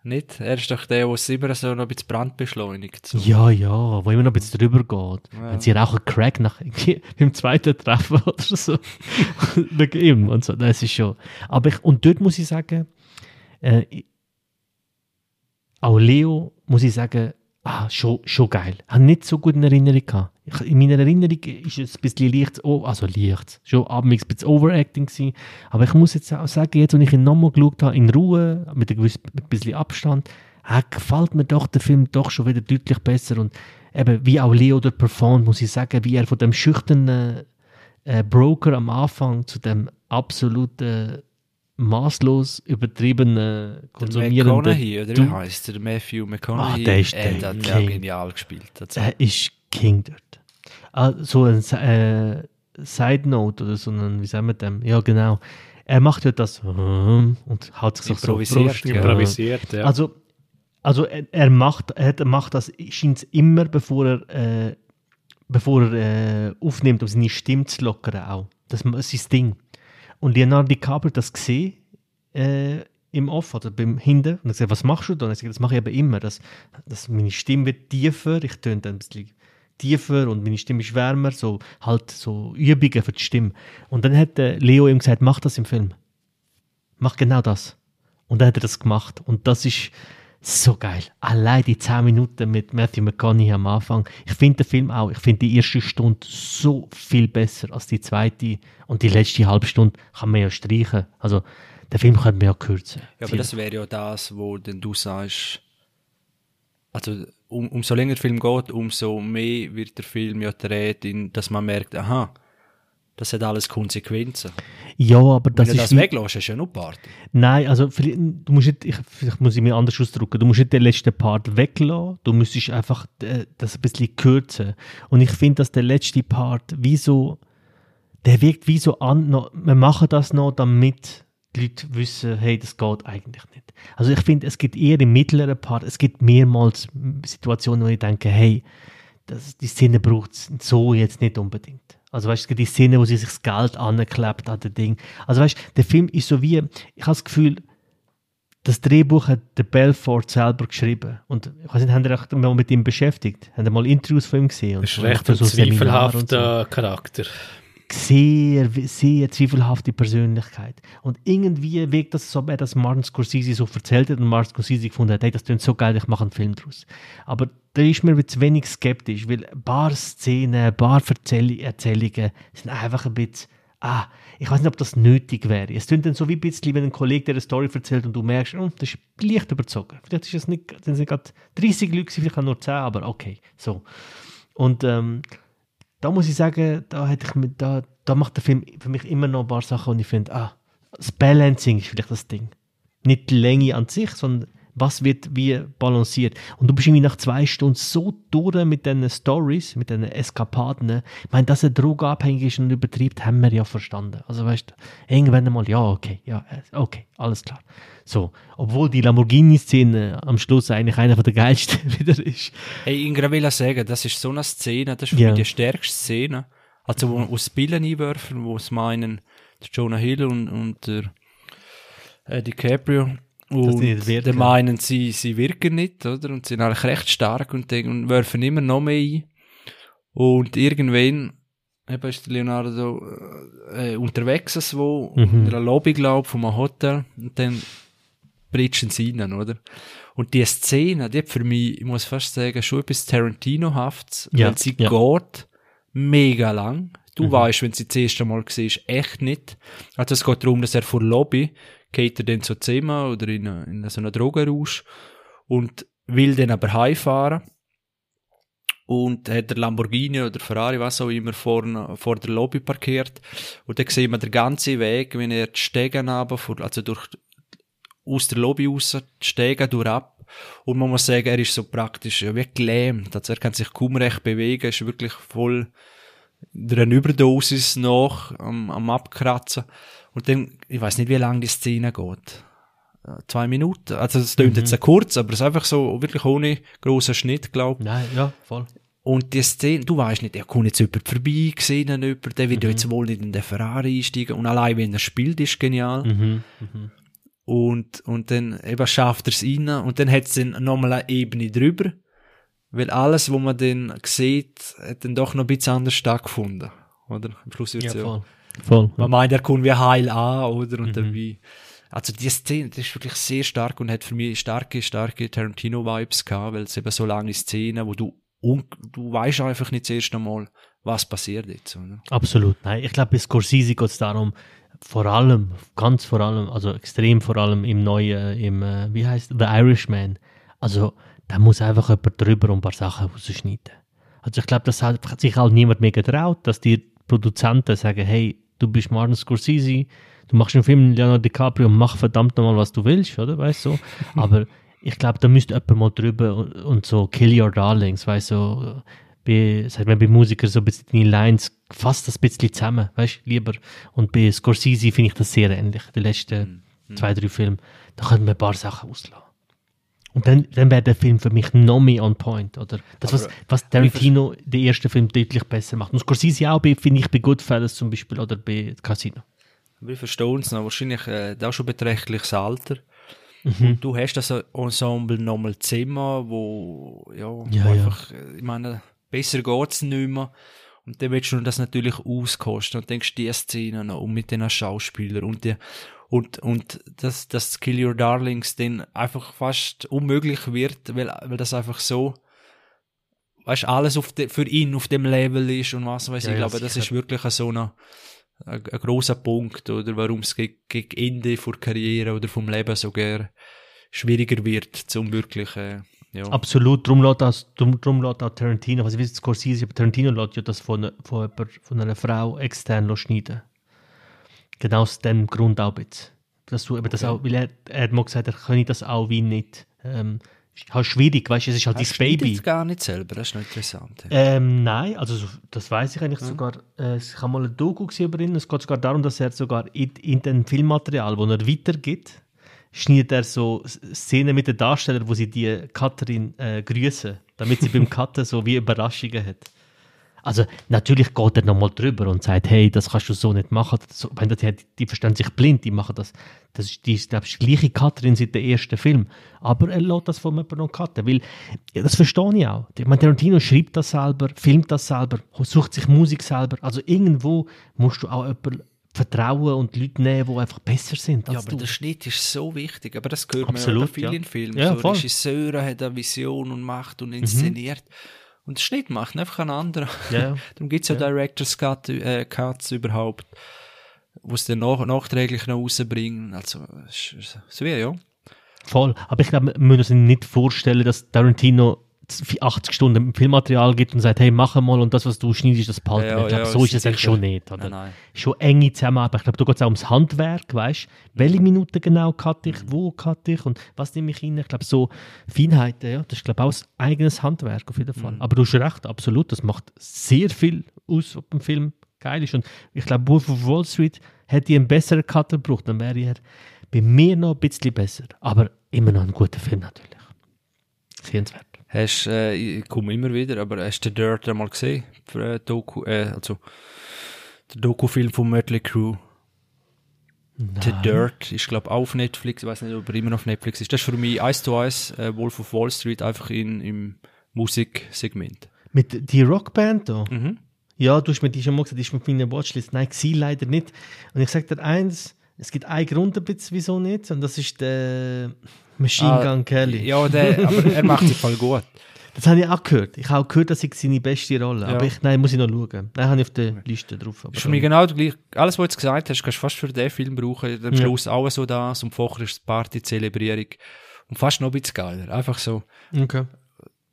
Nicht? Er ist doch der, der es immer so noch ein bisschen Brand beschleunigt. So. Ja, ja, wo immer noch ein bisschen drüber geht. Ja. Wenn sie rauchen Crack nach beim zweiten Treffen oder so. Wegen ihm und so. Das ist schon. Aber ich, und dort muss ich sagen, äh, auch Leo, muss ich sagen, ah, schon, schon geil. Ich habe nicht so gut in Erinnerung gehabt. Ich, in meiner Erinnerung ist es ein bisschen leicht, also leicht, schon abends ein bisschen Overacting gewesen. Aber ich muss jetzt auch sagen, jetzt, wenn ich ihn nochmal geschaut habe, in Ruhe, mit einem gewissen mit ein bisschen Abstand, ah, gefällt mir doch der Film doch schon wieder deutlich besser. Und eben, wie auch Leo dort performt, muss ich sagen, wie er von dem schüchternen äh, Broker am Anfang zu dem absoluten maßlos übertriebenen Der konsumierenden McConaughey, oder wie Du- heißt der? Der Matthew McConaughey. Ah, der ist der der, der hat King. genial gespielt. Er ist King dort. Ah, so ein äh, Side Note oder so ein, wie sagen wir dem? Ja, genau. Er macht ja das und haut sich so Improvisiert, Brust, ja. Improvisiert, ja. Also, also er, er macht, er macht das, scheint immer, bevor er, äh, bevor er äh, aufnimmt, um seine Stimme zu lockern auch. Das ist sein Ding. Und Leonardo DiCaprio das gesehen äh, im Off, oder beim Hinten, und hat gesagt, was machst du da? Und er hat gesagt, das mache ich eben immer, dass, dass meine Stimme wird tiefer, ich töne dann ein bisschen tiefer und meine Stimme ist wärmer, so halt so Übungen für die Stimme. Und dann hat äh, Leo ihm gesagt, mach das im Film. Mach genau das. Und dann hat er das gemacht. Und das ist so geil. Allein die 10 Minuten mit Matthew McConaughey am Anfang. Ich finde den Film auch, ich finde die erste Stunde so viel besser als die zweite. Und die letzte halbe Stunde kann man ja streichen. Also, der Film könnte man ja kürzen. Ja, aber das wäre ja das, wo denn du sagst, also um, umso länger der Film geht, umso mehr wird der Film ja gedreht, in, dass man merkt, aha, das hat alles Konsequenzen. ja, aber das Wenn du ist das weglässt, ist ja nur Party. Nein, also vielleicht, du musst nicht, ich, vielleicht muss ich mir anders ausdrücken, du musst nicht den letzten Part weglassen, du müsstest einfach äh, das ein bisschen kürzen. Und ich finde, dass der letzte Part wie so, der wirkt wie so an, noch, wir machen das noch, damit die Leute wissen, hey, das geht eigentlich nicht. Also ich finde, es gibt eher im mittleren Part, es gibt mehrmals Situationen, wo ich denke, hey, das, die Szene braucht es so jetzt nicht unbedingt. Also weißt du, die Szene, wo sie sich das Geld anklebt an den Ding. Also weißt du, der Film ist so wie, ich habe das Gefühl, das Drehbuch hat der Belfort selber geschrieben. Und ich weiß nicht, haben ihr mal mit ihm beschäftigt? Haben ihr mal Interviews von ihm gesehen? Das ist recht ein so Seminare und so? zweifelhafter Charakter. sehr, sehr zweifelhafte Persönlichkeit. Und irgendwie wirkt das so, als ob er das Martin Scorsese so erzählt hat und Martin Scorsese gefunden hat, hey, das klingt so geil, ich mache einen Film draus. Aber da ist mir zu wenig skeptisch, weil ein paar Szenen, ein paar Erzähl Erzählungen sind einfach ein bisschen, ah, ich weiß nicht, ob das nötig wäre. Es klingt dann so wie ein bisschen, wenn ein Kollege dir eine Story erzählt und du merkst, oh, das ist leicht überzogen. Vielleicht ist es nicht, sind es gerade 30 Leute, vielleicht auch nur 10, aber okay, so. Und ähm, da muss ich sagen, da, hätte ich mit, da, da macht der Film für mich immer noch ein paar Sachen, und ich finde, ah, das Balancing ist vielleicht das Ding. Nicht die Länge an sich, sondern was wird wie balanciert. Und du bist irgendwie nach zwei Stunden so durch mit diesen Stories, mit diesen Eskapaden. Ich meine, dass er drogenabhängig ist und übertreibt, haben wir ja verstanden. Also weißt du, irgendwann einmal, ja, okay, ja, okay, alles klar. So, obwohl die Lamborghini-Szene am Schluss eigentlich einer von der geilsten wieder ist. Hey, ich will sagen, das ist so eine Szene, das ist für Ja. mich die stärkste Szene. Also, wo aus Billen einwerfen, wo es meinen, der Jonah Hill und, und der äh, DiCaprio. Und der meinen, sie, sie wirken nicht, oder? Und sind eigentlich recht stark und, den- und werfen immer noch mehr ein. Und irgendwann, eben ist der Leonardo äh, unterwegs, so, Mhm. in einer Lobby, glaub, von einem Hotel. Und dann britschen sie rein, oder? Und die Szene, die hat für mich, ich muss fast sagen, schon etwas Tarantino-haftes, Ja, weil sie ja. geht mega lang. Du Mhm. weißt, wenn sie das erste Mal siehst, echt nicht. Also es geht darum, dass er vor Lobby geht er dann zu Zimmer oder in, in so einen Drogenrausch und will dann aber heimfahren und hat der Lamborghini oder Ferrari, was auch immer, vor, vor der Lobby parkiert. Und dann sieht man den ganzen Weg, wenn er die Stege runter, also durch, aus der Lobby raus, die Stege durch ab. Und man muss sagen, er ist so praktisch, ja, wie gelähmt. Also er kann sich kaum recht bewegen, ist wirklich voll der eine Überdosis noch am, am Abkratzen. Und dann, ich weiß nicht, wie lange die Szene geht. Äh, Zwei Minuten. Also es klingt jetzt sehr kurz, aber es ist einfach so, wirklich ohne grossen Schnitt, glaube ich. Nein, ja, voll. Und die Szene, du weißt nicht, er kommt jetzt jemand vorbei, gesehen jemand, der wird ja jetzt wohl nicht in den Ferrari einsteigen. Und allein, wenn er spielt, ist genial. Mhm. Mhm. Und, und dann eben schafft er es rein. Und dann hat es dann nochmal eine Ebene drüber. Weil alles, was man dann sieht, hat dann doch noch ein bisschen anders stattgefunden. Oder? Am Schluss wird's Ja, ja, voll. Voll. man meint, er kommt wie heil an, oder? Und Mhm. dabei. Also, die Szene, das ist wirklich sehr stark und hat für mich starke, starke Tarantino-Vibes gehabt, weil es eben so lange Szenen, wo du, un du weißt einfach nicht das erste Mal, was passiert jetzt, oder? Absolut. Nein, ich glaube, bei Scorsese geht es darum, vor allem, ganz vor allem, also extrem vor allem im neuen, im, äh, wie heißt The Irishman. Also, da muss einfach jemand drüber und ein paar Sachen rausschneiden. Also, ich glaube, das hat sich halt niemand mehr getraut, dass die Produzenten sagen, hey, du bist Martin Scorsese, du machst einen Film mit Leonardo DiCaprio und mach verdammt nochmal, was du willst, oder? Weißt du? so. Aber ich glaube, da müsste jemand mal drüber und, und so Kill Your Darlings, weißt du, so, bei, sagt man bei Musikern so ein bisschen die Lines, fasst das ein bisschen zusammen, weißt du, lieber. Und bei Scorsese finde ich das sehr ähnlich, die letzten zwei, drei Filme. Da können wir ein paar Sachen auslassen. Und dann, dann wäre der Film für mich noch mehr on point, oder? Das, was, was Tarantino den ersten Film deutlich besser macht. Und Scorsese auch, finde ich, bei Goodfellas zum Beispiel oder bei Casino. Wir verstehen es noch, wahrscheinlich äh, da schon beträchtliches Alter. Mhm. Und du hast das Ensemble nochmal Zimmer, wo, ja, wo Ja, ja. einfach, äh, ich meine, besser geht's nicht mehr. Und dann willst du das natürlich auskosten und denkst die Szene noch und mit den Schauspielern und die, und, und dass, dass Kill Your Darlings dann einfach fast unmöglich wird, weil, weil das einfach so, weißt alles auf de, für ihn auf dem Level ist und was weiß Ja, ich. Ja, glaube, das sicher. ist wirklich so eine, ein, ein grosser Punkt, oder warum es gegen, gegen Ende der Karriere oder vom Leben sogar schwieriger wird, zum wirklich, äh, ja. Absolut, darum lässt, das, drum, drum lässt auch Tarantino, was ich weiß, Scorsese, aber Tarantino lässt ja das von, von, von einer Frau extern schneiden. Genau aus dem Grund auch jetzt. Dass du eben das auch, weil er, er hat mal gesagt, er könne das auch wie nicht. Ähm, halt schwierig, weißt du, es ist halt dein Baby. schneidet gar nicht selber, das ist noch interessant. ja. Ähm, nein, also so- das weiß ich eigentlich sogar. Äh, ich habe mal ein Doku gesehen über ihn. Es geht sogar darum, dass er sogar in, in dem Filmmaterial, das er weitergibt, schneidet er so Szenen mit den Darstellern, wo sie die Cutterin äh, grüßen, damit sie beim Cutten so wie Überraschungen hat. Also natürlich geht er nochmal drüber und sagt, hey, das kannst du so nicht machen. So, wenn die, die verstehen sich blind, die machen das. Das ist die, ist, glaub ich, die gleiche Cutterin seit dem ersten Film. Aber er lässt das von jemandem noch cutten, weil ja, das verstehe ich auch. Meine, Tarantino schreibt das selber, filmt das selber, sucht sich Musik selber. Also irgendwo musst du auch jemandem vertrauen und Leute nehmen, die einfach besser sind Ja, aber du. der Schnitt ist so wichtig, aber das gehört Absolut, man ja viel ja. in Filmen. Ja, so. Regisseure haben eine Vision und macht und inszeniert. Und der Schnitt macht einfach ein anderer. Ja. Darum gibt es ja, Director's Cut, äh, Cuts überhaupt, wo es dann nach, nachträglich noch rausbringen. Also, so wie, ja. Voll. Aber ich glaube, wir müssen uns nicht vorstellen, dass Tarantino 80 Stunden Filmmaterial gibt und sagt, hey, mach mal und das, was du schneidest, das behalten Ja. Ich glaube, ja, so ist es eigentlich schon nicht. Oder? Nein, nein. Schon enge Zusammenarbeit. Ich glaube, da geht es auch ums Handwerk, weißt du? Welche Minuten genau cutte ich, wo cutte ich und was nehme ich rein? Ich glaube, so Feinheiten, ja, das ist, glaube ich, auch ein eigenes Handwerk auf jeden Fall. Aber du hast recht, absolut, das macht sehr viel aus, ob ein Film geil ist. Und ich glaube, Wolf of Wall Street hätte einen besseren Cutter gebraucht, dann wäre er bei mir noch ein bisschen besser. Aber immer noch ein guter Film natürlich. Sehenswert. Hast, äh, ich komme immer wieder, aber hast du den Dirt einmal gesehen? Für, äh, Doku, äh, also, der Doku-Film von Mötley Crew. The Dirt ist, glaube auf Netflix. Ich weiß nicht, ob er immer noch auf Netflix ist. Das ist für mich eins zu eins äh, Wolf of Wall Street einfach in, im Musiksegment. Mit die Rockband da? Mhm. Ja, du hast mir die schon mal gesagt, die ist mit meiner Watchlist. Nein, sie leider nicht. Und ich sage dir eins, es gibt einen Grund ein bisschen, wieso nicht. Und das ist der Machine Ah, Gun Kelly. Ja, der, aber er macht es voll gut. Das habe ich auch gehört. Ich habe auch gehört, dass ich seine beste Rolle. Ja. Aber ich, nein, muss ich noch schauen. Nein, habe ich auf der Liste drauf. Aber Ist für mich genau gleich. Alles, was du gesagt hast, kannst du fast für den Film brauchen. Am Ja. Schluss auch so das. Und vorher ist es Party-Zelebrierung. Und fast noch ein bisschen geiler. Einfach so. okay.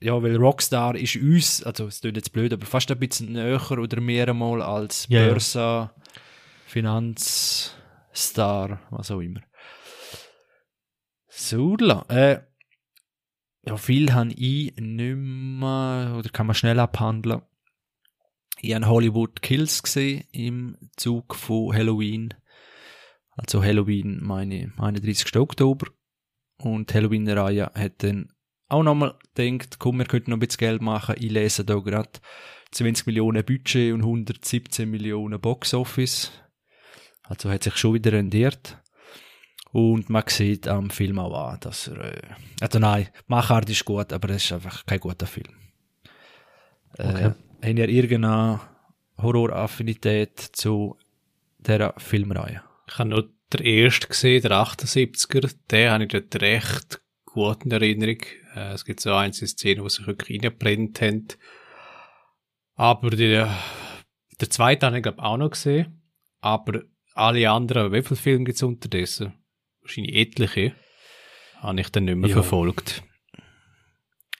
Ja, weil Rockstar ist uns, also es klingt jetzt blöd, aber fast ein bisschen näher oder mehr einmal als Ja, ja. Börse, Finanzstar, was auch immer. So, äh, ja, viel habe ich nicht mehr, oder kann man schnell abhandeln. Ich habe Hollywood Kills gesehen im Zug von Halloween. Also Halloween, meine 31. Oktober. Und die Halloween-Reihe hat dann auch nochmal gedacht, komm, wir könnten noch ein bisschen Geld machen. Ich lese da gerade 20 Millionen Budget und 117 Millionen Box-Office. Also hat sich schon wieder rendiert. Und man sieht am Film auch an, dass er, äh, also nein, Machart ist gut, aber es ist einfach kein guter Film. Okay. Äh, haben ihr irgendeine Horroraffinität zu dieser Filmreihe? Ich habe noch den ersten gesehen, der 78er. Den habe ich dort recht gut in Erinnerung. Äh, es gibt so einzelne Szenen, die sich wirklich reingebrennt haben. Aber der, der zweite habe ich glaube auch noch gesehen. Aber alle anderen, wie viele Filme gibt es unterdessen? Wahrscheinlich etliche. Habe ich dann nicht mehr Ja. verfolgt.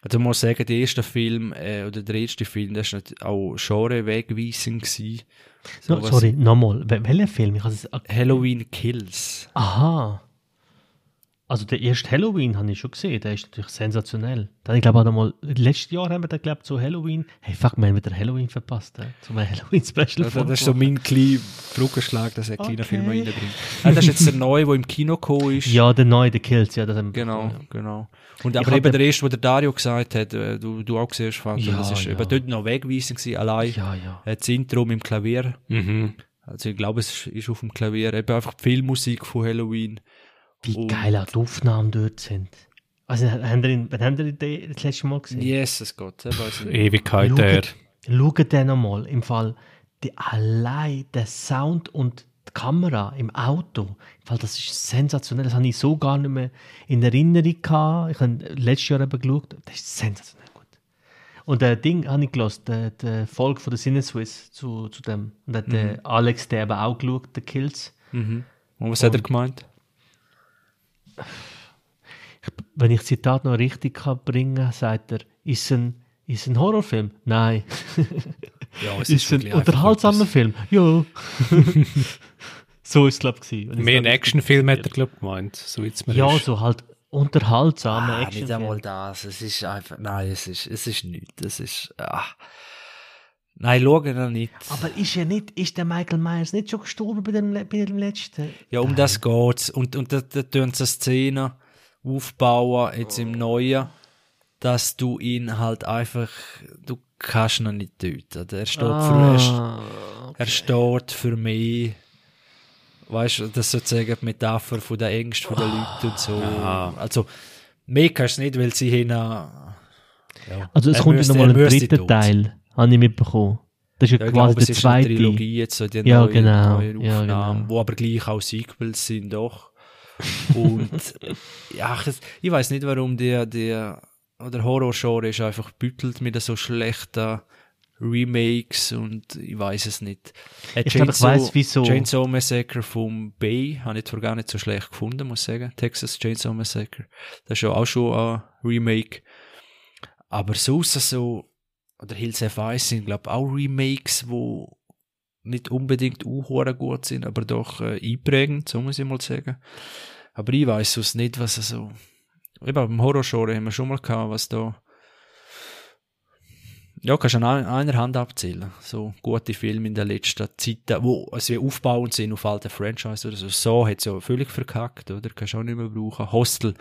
Also ich muss sagen, der erste Film, äh, oder der erste Film, der ist nicht auch Genre-wegweisend gewesen. No, Sowas- sorry, nochmal. Wel- Welcher Film? Ich. Halloween Kills. Aha. Also der erste Halloween habe ich schon gesehen, der ist natürlich sensationell. Dann, ich glaube auch einmal, letztes Jahr haben wir da glaubt zu Halloween. Hey fuck, wir haben wieder Halloween verpasst, äh, zum Halloween-Special. Also, das ist so mein kleiner Brückenschlag, dass er kleine Okay. Filme reinbringt. Ah, das ist jetzt der neue, der im Kino gekommen ist. Ja, der neue, der Kills, ja. Das haben wir Genau, ja. genau. Und Ich aber eben den- der erste, wo der Dario gesagt hat, äh, du, du auch gesehen hast, Frank, Ja, das ist ja. eben dort noch wegweisend gewesen, allein. Ja, ja. Äh, Das Intro mit dem Klavier. Mhm. Also ich glaube, es ist- ist auf dem Klavier. Eben einfach die Filmmusik von Halloween. Wie Und- geil auch die Aufnahmen dort sind. Also, haben ihr ihn, wann haben den das letzte Mal gesehen? Jesus Gott, ich weiß nicht. Ewigkeit Schaut- her. Schaut den nochmal. Im Fall, die, allein der Sound und die Kamera im Auto. Im Fall, das ist sensationell. Das habe ich so gar nicht mehr in Erinnerung gehabt. Ich habe letztes Jahr eben geschaut. Das ist sensationell gut. Und der Ding habe ich gelassen, der, der Folge von der Cineswiss zu, zu dem. Und hat der Alex, der eben auch geschaut, The Kills. Mhm. Und was hat er gemeint? Wenn ich das Zitat noch richtig kann bringen sagt er, ist ein, ist ein Horrorfilm? Nein. Ja, es ist ein wirklich einfach unterhaltsamer etwas- Film? Ja. so ist es, glaube ich. Mehr ein Actionfilm hat er, glaube ich, gemeint. So mir Ja, ist. so halt unterhaltsamer Ah, nicht Actionfilm. einmal das. Es ist einfach, nein, es ist, es ist nichts. Es ist, ah. Nein, schau ihn nicht. Aber ist er nicht, ist der Michael Myers nicht schon gestorben bei dem, bei dem letzten? Ja, um das geht's. Und, und da, da tun sie eine Szene aufbauen, jetzt im Neuen, dass du ihn halt einfach, du kannst ihn nicht töten. Er steht für, er, Ah, er steht für mich, weißt du, das sozusagen die Metapher von der Ängste von den Leuten und so. Aha. Also, mehr kannst du nicht, weil sie hin, ja, also es Er kommt ja müsste- nochmal ein dritter Teil, habe ich mitbekommen. Das ist ja, Ja, ich quasi glaube, es der ist eine zweite. Trilogie jetzt, so die Ja, neue, genau. neue Ja, Aufnahmen, genau. wo aber gleich auch Sequels sind, doch. Und ja, ich, ich weiß nicht, warum der, der oder Horror-Genre ist einfach büttelt mit so schlechten Remakes und ich weiß es nicht. Äh, Ich glaub, ich weiss, wieso. Chainsaw Massacre vom Bay habe ich zwar gar nicht so schlecht gefunden, muss ich sagen. Texas Chainsaw Massacre. Das ist ja auch schon ein Remake. Aber sonst so, oder Hills F1 sind, glaube auch Remakes, wo nicht unbedingt auch gut sind, aber doch äh, einprägend, so muss ich mal sagen. Aber ich weiß sonst nicht, was so, eben beim Horror-Genre haben wir schon mal gehabt, was da, ja, kannst du an einer Hand abzählen. So gute Filme in der letzten Zeit, wo also wie aufbauend sind auf alte Franchise oder so. So hat es ja völlig verkackt, oder? Kannst du auch nicht mehr brauchen. Hostel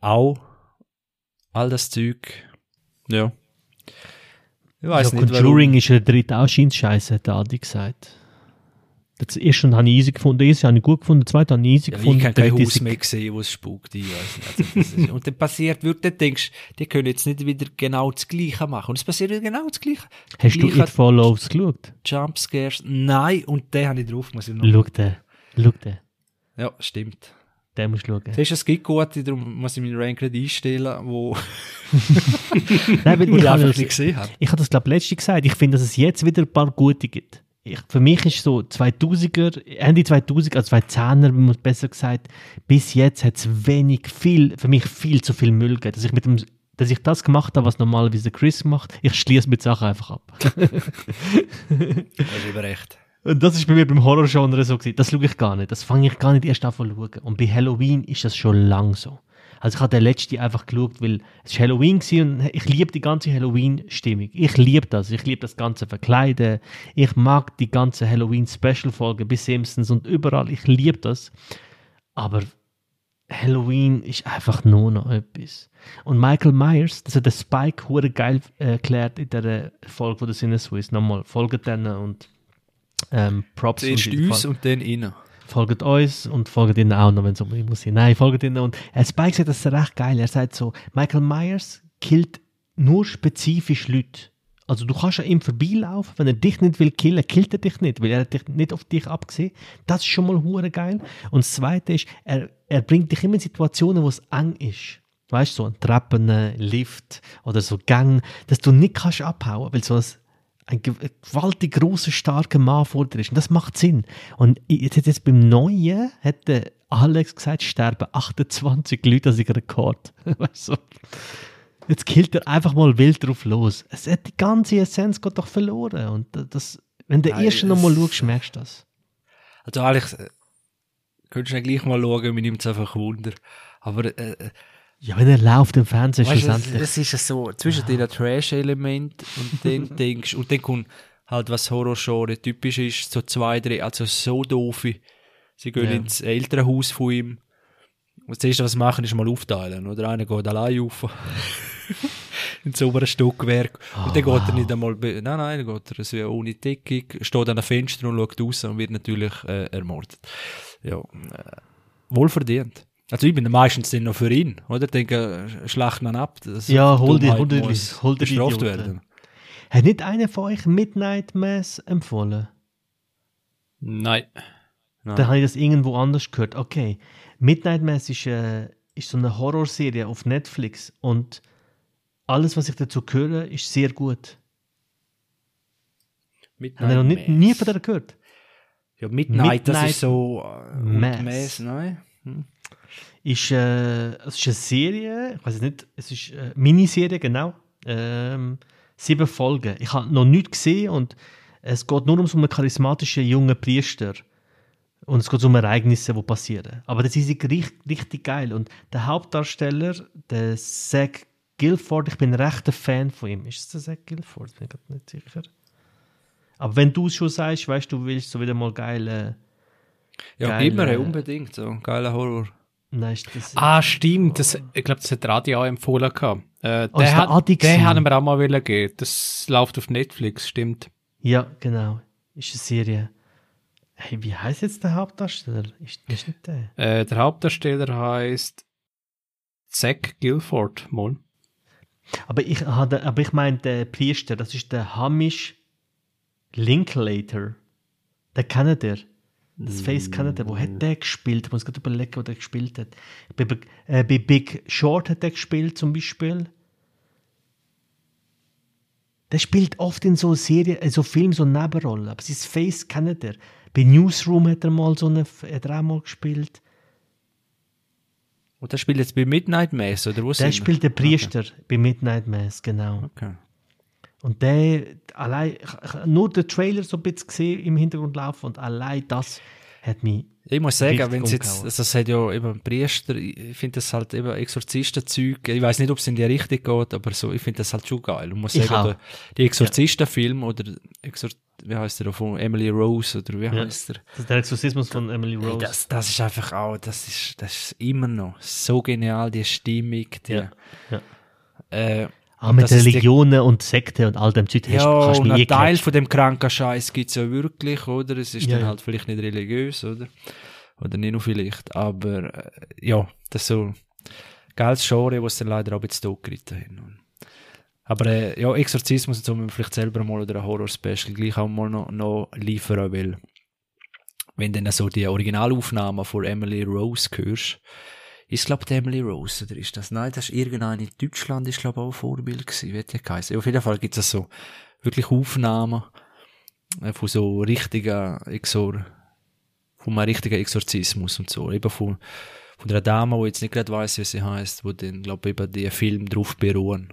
auch. All das Zeug. Ja. Ich weiß also nicht, Conjuring warum. ist der dritte auch Scheiße, hat Adi gesagt. Das erste habe ich easy gefunden, das erste habe ich gut gefunden, das zweite habe ich easy ja, gefunden. Ich habe kein Haus mehr gesehen, wo es spukt, ich weiß nicht. Also, und dann passiert wirklich, dann denkst die können jetzt nicht wieder genau das Gleiche machen. Und es passiert wieder genau das Gleiche. Hast du It Follows geschaut? Jumpscares, nein, und den habe ich drauf, muss ich noch. Schau den, schau den. Ja, stimmt. Den musst du schauen. Das ist, es gibt gute, darum muss ich meinen Rank nicht einstellen, wo, Nein, weil ich, einfach nicht gesehen habe. Ich habe das, glaube ich, letztens gesagt. Ich finde, dass es jetzt wieder ein paar gute gibt. Ich, für mich ist so 2000er, Ende 2000er, also 2010er, muss besser gesagt, bis jetzt hat es wenig, viel, für mich viel zu viel Müll gegeben, dass ich mit dem dass ich das gemacht habe, was normalerweise Chris macht, ich schließe mit Sachen einfach ab. das ist über recht. Und das ist bei mir beim Horror-Genre so gewesen. Das schaue ich gar nicht. Das fange ich gar nicht erst an zu schauen. Und bei Halloween ist das schon lang so. Also ich habe den letzten einfach geschaut, weil es ist Halloween war und ich liebe die ganze Halloween-Stimmung. Ich liebe das. Ich liebe das ganze Verkleiden. Ich mag die ganze Halloween-Special-Folge bis Simpsons und überall. Ich liebe das. Aber Halloween ist einfach nur noch etwas. Und Michael Myers, das hat der Spike hure geil äh, erklärt in der Folge von der Sinne. Nochmal, folgt denen und ähm, Props. Zuerst uns und dann innen. Folgt uns und folgt ihnen auch noch, wenn es um muss. Nein, folgt ihnen. Und äh, Spike sagt das recht geil. Er sagt so, Michael Myers killt nur spezifisch Leute. Also du kannst an ihm vorbeilaufen, wenn er dich nicht will killen, killt er dich nicht, weil er dich nicht auf dich abgesehen. Das ist schon mal hure geil. Und das Zweite ist, er, er bringt dich immer in Situationen, wo es eng ist. Weißt du, so ein Treppen, Lift oder so Gang, dass du nicht kannst abhauen, weil so ein ein gewaltig großer, starker Mann vor dir ist. Und das macht Sinn. Und jetzt, jetzt beim Neuen hat der Alex gesagt, sterben 28 Leute als Rekord. weißt du? Jetzt killt er einfach mal wild drauf los. Es hat die ganze Essenz geht doch verloren. Und das, wenn du erst noch mal schaust, merkst du das. Also Alex, äh, könntest du ja gleich mal schauen, mir nimmt es einfach Wunder. Aber äh, äh ja, wenn er läuft im Fernsehen, weißt, schlussendlich. Es ist so, zwischen ja. den Trash-Element und dann denkst und dann kommt halt, was Horror-Genre typisch ist, so zwei, drei, also so doofe. Sie gehen ja. ins Elternhaus von ihm. Und das erste, was sie machen, ist mal aufteilen, oder? Einer geht allein auf. ins obere Stockwerk. Oh, und dann wow. geht er nicht einmal, nein, nein, dann geht er so ohne Deckung, steht an einem Fenster und schaut raus und wird natürlich äh, ermordet. Ja, äh, wohl verdient. Also ich bin meistens dann noch für ihn, oder? Denke, schlacht man ab. ja, hol dir, hol dir, hol dir bestraft werden. Hat nicht einer von euch Midnight Mass empfohlen? Nein. Nein. Dann habe ich das irgendwo anders gehört. Okay. Midnight Mass ist, äh, ist so eine Horrorserie auf Netflix und alles, was ich dazu höre, ist sehr gut. Midnight Haben noch nicht, nie von der gehört? Ja, Midnight, Midnight das ist so äh, Mass. Mass nein? Hm ist, äh, es ist eine Serie, ich weiß nicht, es ist eine Miniserie, genau. Ähm, sieben Folgen. Ich habe noch nichts gesehen und es geht nur um so einen charismatischen jungen Priester. Und es geht um Ereignisse, die passieren. Aber das ist richtig, richtig geil. Und der Hauptdarsteller, der Zach Guilford, ich bin ein rechter Fan von ihm. Ist es der Zach Guilford? Bin ich nicht sicher. Aber wenn du es schon sagst, weißt du, willst so wieder mal geile. Ja, geile, gib mir unbedingt so. Geiler Horror. Nein, das ah, stimmt. Das, ich glaube, das hat Radi auch empfohlen. Gehabt. Äh, oh, der, hat, den haben wir auch mal wollen geben. Das läuft auf Netflix, stimmt. Ja, genau. Ist eine Serie. Hey, wie heißt jetzt der Hauptdarsteller? Ist, ist nicht der? Äh, der Hauptdarsteller heißt Zach Guilford, Mon. Aber ich, aber ich meine, der Priester, das ist der Hamish Linklater. Der kennt ihr. Das Face er. Wo hat der gespielt? Ich muss gerade überlegen, wo der gespielt hat. Bei, äh, bei Big Short hat er gespielt, zum Beispiel. Der spielt oft in so Serien, in so Filmen so Nebenrollen. Aber sein Face kennt er. Bei Newsroom hat er mal so eine, hat er auch mal gespielt. Und der spielt jetzt bei Midnight Mass, oder wo Der spielt den Priester bei Midnight Mass, genau. Okay. Und der, allein, ich, ich, nur den Trailer so ein bisschen gesehen im Hintergrund laufen und allein das hat mich, Ich muss sagen, wenn es jetzt, also es hat ja eben Priester, ich finde das halt eben Exorzistenzeug, ich weiß nicht, ob es in die Richtung geht, aber so, ich finde das halt schon geil. Und muss Ich sagen, der, die Exorzistenfilm oder Exor wie heißt der von Emily Rose oder wie Ja. heißt der? das ist der Exorzismus von Emily Hey, Rose. das, das ist einfach auch, das ist, das ist immer noch so genial, die Stimmung, die, Ja, ja. äh, Auch mit Religionen und Sekte und all dem Zeug hast- ja, kannst du nie ein Teil catchen. von dem kranken Scheiß gibt's ja wirklich, oder? Es ist Ja, dann halt vielleicht nicht religiös, oder? Oder nicht nur vielleicht, aber äh, ja, das ist so geiles Genre, was dann leider auch ein bisschen totgeritten haben. Aber äh, ja, Exorzismus und so müssen wir vielleicht selber mal oder ein Horror-Special gleich auch mal noch, noch liefern, weil wenn dann so die Originalaufnahmen von Emily Rose hörst, ist glaube der Emily Rose, oder ist das? Nein, das ist irgendeine in Deutschland, ist glaube auch ein Vorbild gewesen, hat die geheißen? Ja, auf jeden Fall gibt es so wirklich Aufnahmen äh, von so richtigen Exor, von einem richtigen Exorzismus und so, eben von, von einer Dame, die jetzt nicht gerade weiss, wie sie heißt, wo dann, glaube ich, eben die Film drauf beruhen.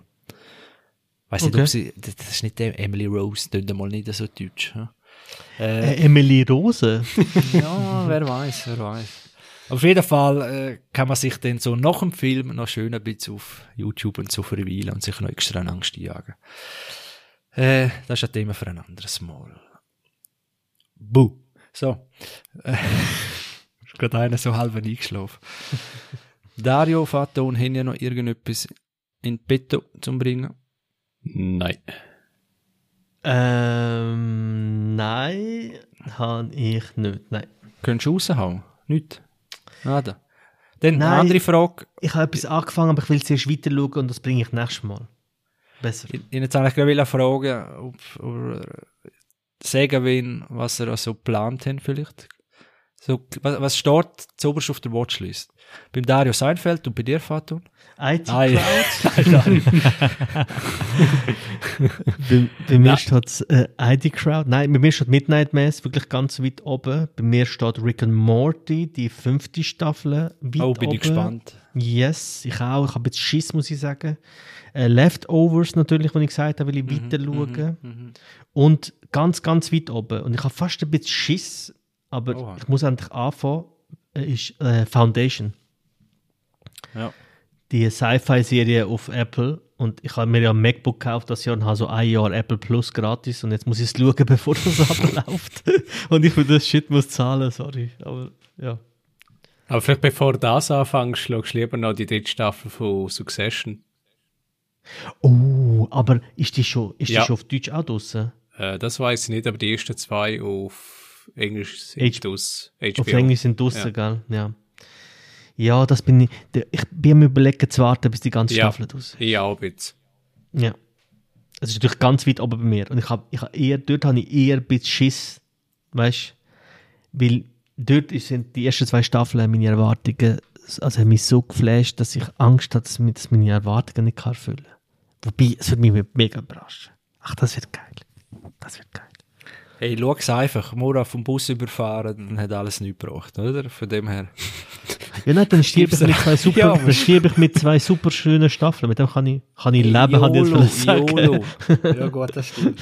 Weiß nicht, Okay. ob sie, das ist nicht der Emily Rose, klingt mal nicht so deutsch. Ja? Äh, Emily Rose. Ja, wer weiß, wer weiß. Auf jeden Fall äh, kann man sich dann so nach dem Film noch schön ein bisschen auf YouTube und so verweilen und sich noch extra in Angst jagen. Äh, das ist ein Thema für ein anderes Mal. Buh. So. Äh, ist gerade einer so halb eingeschlafen. Dario, Vater und haben ja noch irgendetwas in petto zum Bringen. Nein. ähm, nein, habe ich nicht. Nein. Könntest du raushauen? Nicht? Nada. Dann eine Nein. andere Frage. Ich habe etwas angefangen, aber ich will zuerst weiter schauen und das bringe ich nächstes Mal. Besser. Ich, ich jetzt eigentlich gerade fragen, ob, ob sagen wollen, was er so geplant haben vielleicht. So, was, was steht zuoberst auf der Watchlist? Beim Dario Seinfeld und bei dir, Fatun? IT Nein. Crowd. Nein, bei, bei mir steht äh, ID Crowd. Nein, bei mir steht Midnight Mass wirklich ganz weit oben. Bei mir steht Rick and Morty, die fünfte Staffel, weit Oh, bin oben. ich gespannt. Yes, ich auch. Ich habe jetzt Schiss, muss ich sagen. Äh, Leftovers natürlich, wenn ich gesagt habe, will ich Mhm, weiter schauen. Und ganz, ganz weit oben. Und ich habe fast ein bisschen Schiss, aber Oha. ich muss endlich anfangen, äh, ist äh, Foundation. Ja. Die Sci-Fi-Serie auf Apple. Und ich habe mir ja ein MacBook gekauft das Jahr und habe so ein Jahr Apple Plus gratis. Und jetzt muss ich es schauen, bevor das abläuft. und ich für das Shit muss zahlen, sorry. Aber ja. Aber vielleicht bevor du das anfängst, schaust du lieber noch die dritte Staffel von Succession. Oh, aber ist die schon, ist Ja. die schon auf Deutsch auch draussen? Äh, das weiß ich nicht, aber die ersten zwei auf Englisch sind H- aus HBO. Auf Englisch sind draussen, Ja. gell? Ja. Ja, das bin ich. Ich bin mir überlegen zu warten, bis die ganze Ja. Staffel draus ist. Ich auch jetzt. Ja. Es ist natürlich ganz weit oben bei mir. Und ich habe ich hab eher, dort habe ich eher ein bisschen Schiss. Weißt Weil dort sind die ersten zwei Staffeln meine Erwartungen, also haben mich so geflasht, dass ich Angst hatte, dass meine Erwartungen nicht erfüllen kann. Wobei, es würde mich mega überraschen. Ach, das wird geil. Das wird geil. Hey, schau es einfach. Mora vom Bus überfahren, dann hat alles nichts gebracht, oder? Von dem her. Ja, nein, dann stirb ich mit zwei super, Ja. dann stirb ich mit zwei super schönen Staffeln. Mit dem kann ich, kann ich leben, habe ich jetzt sagen. YOLO. Ja gut, das stimmt.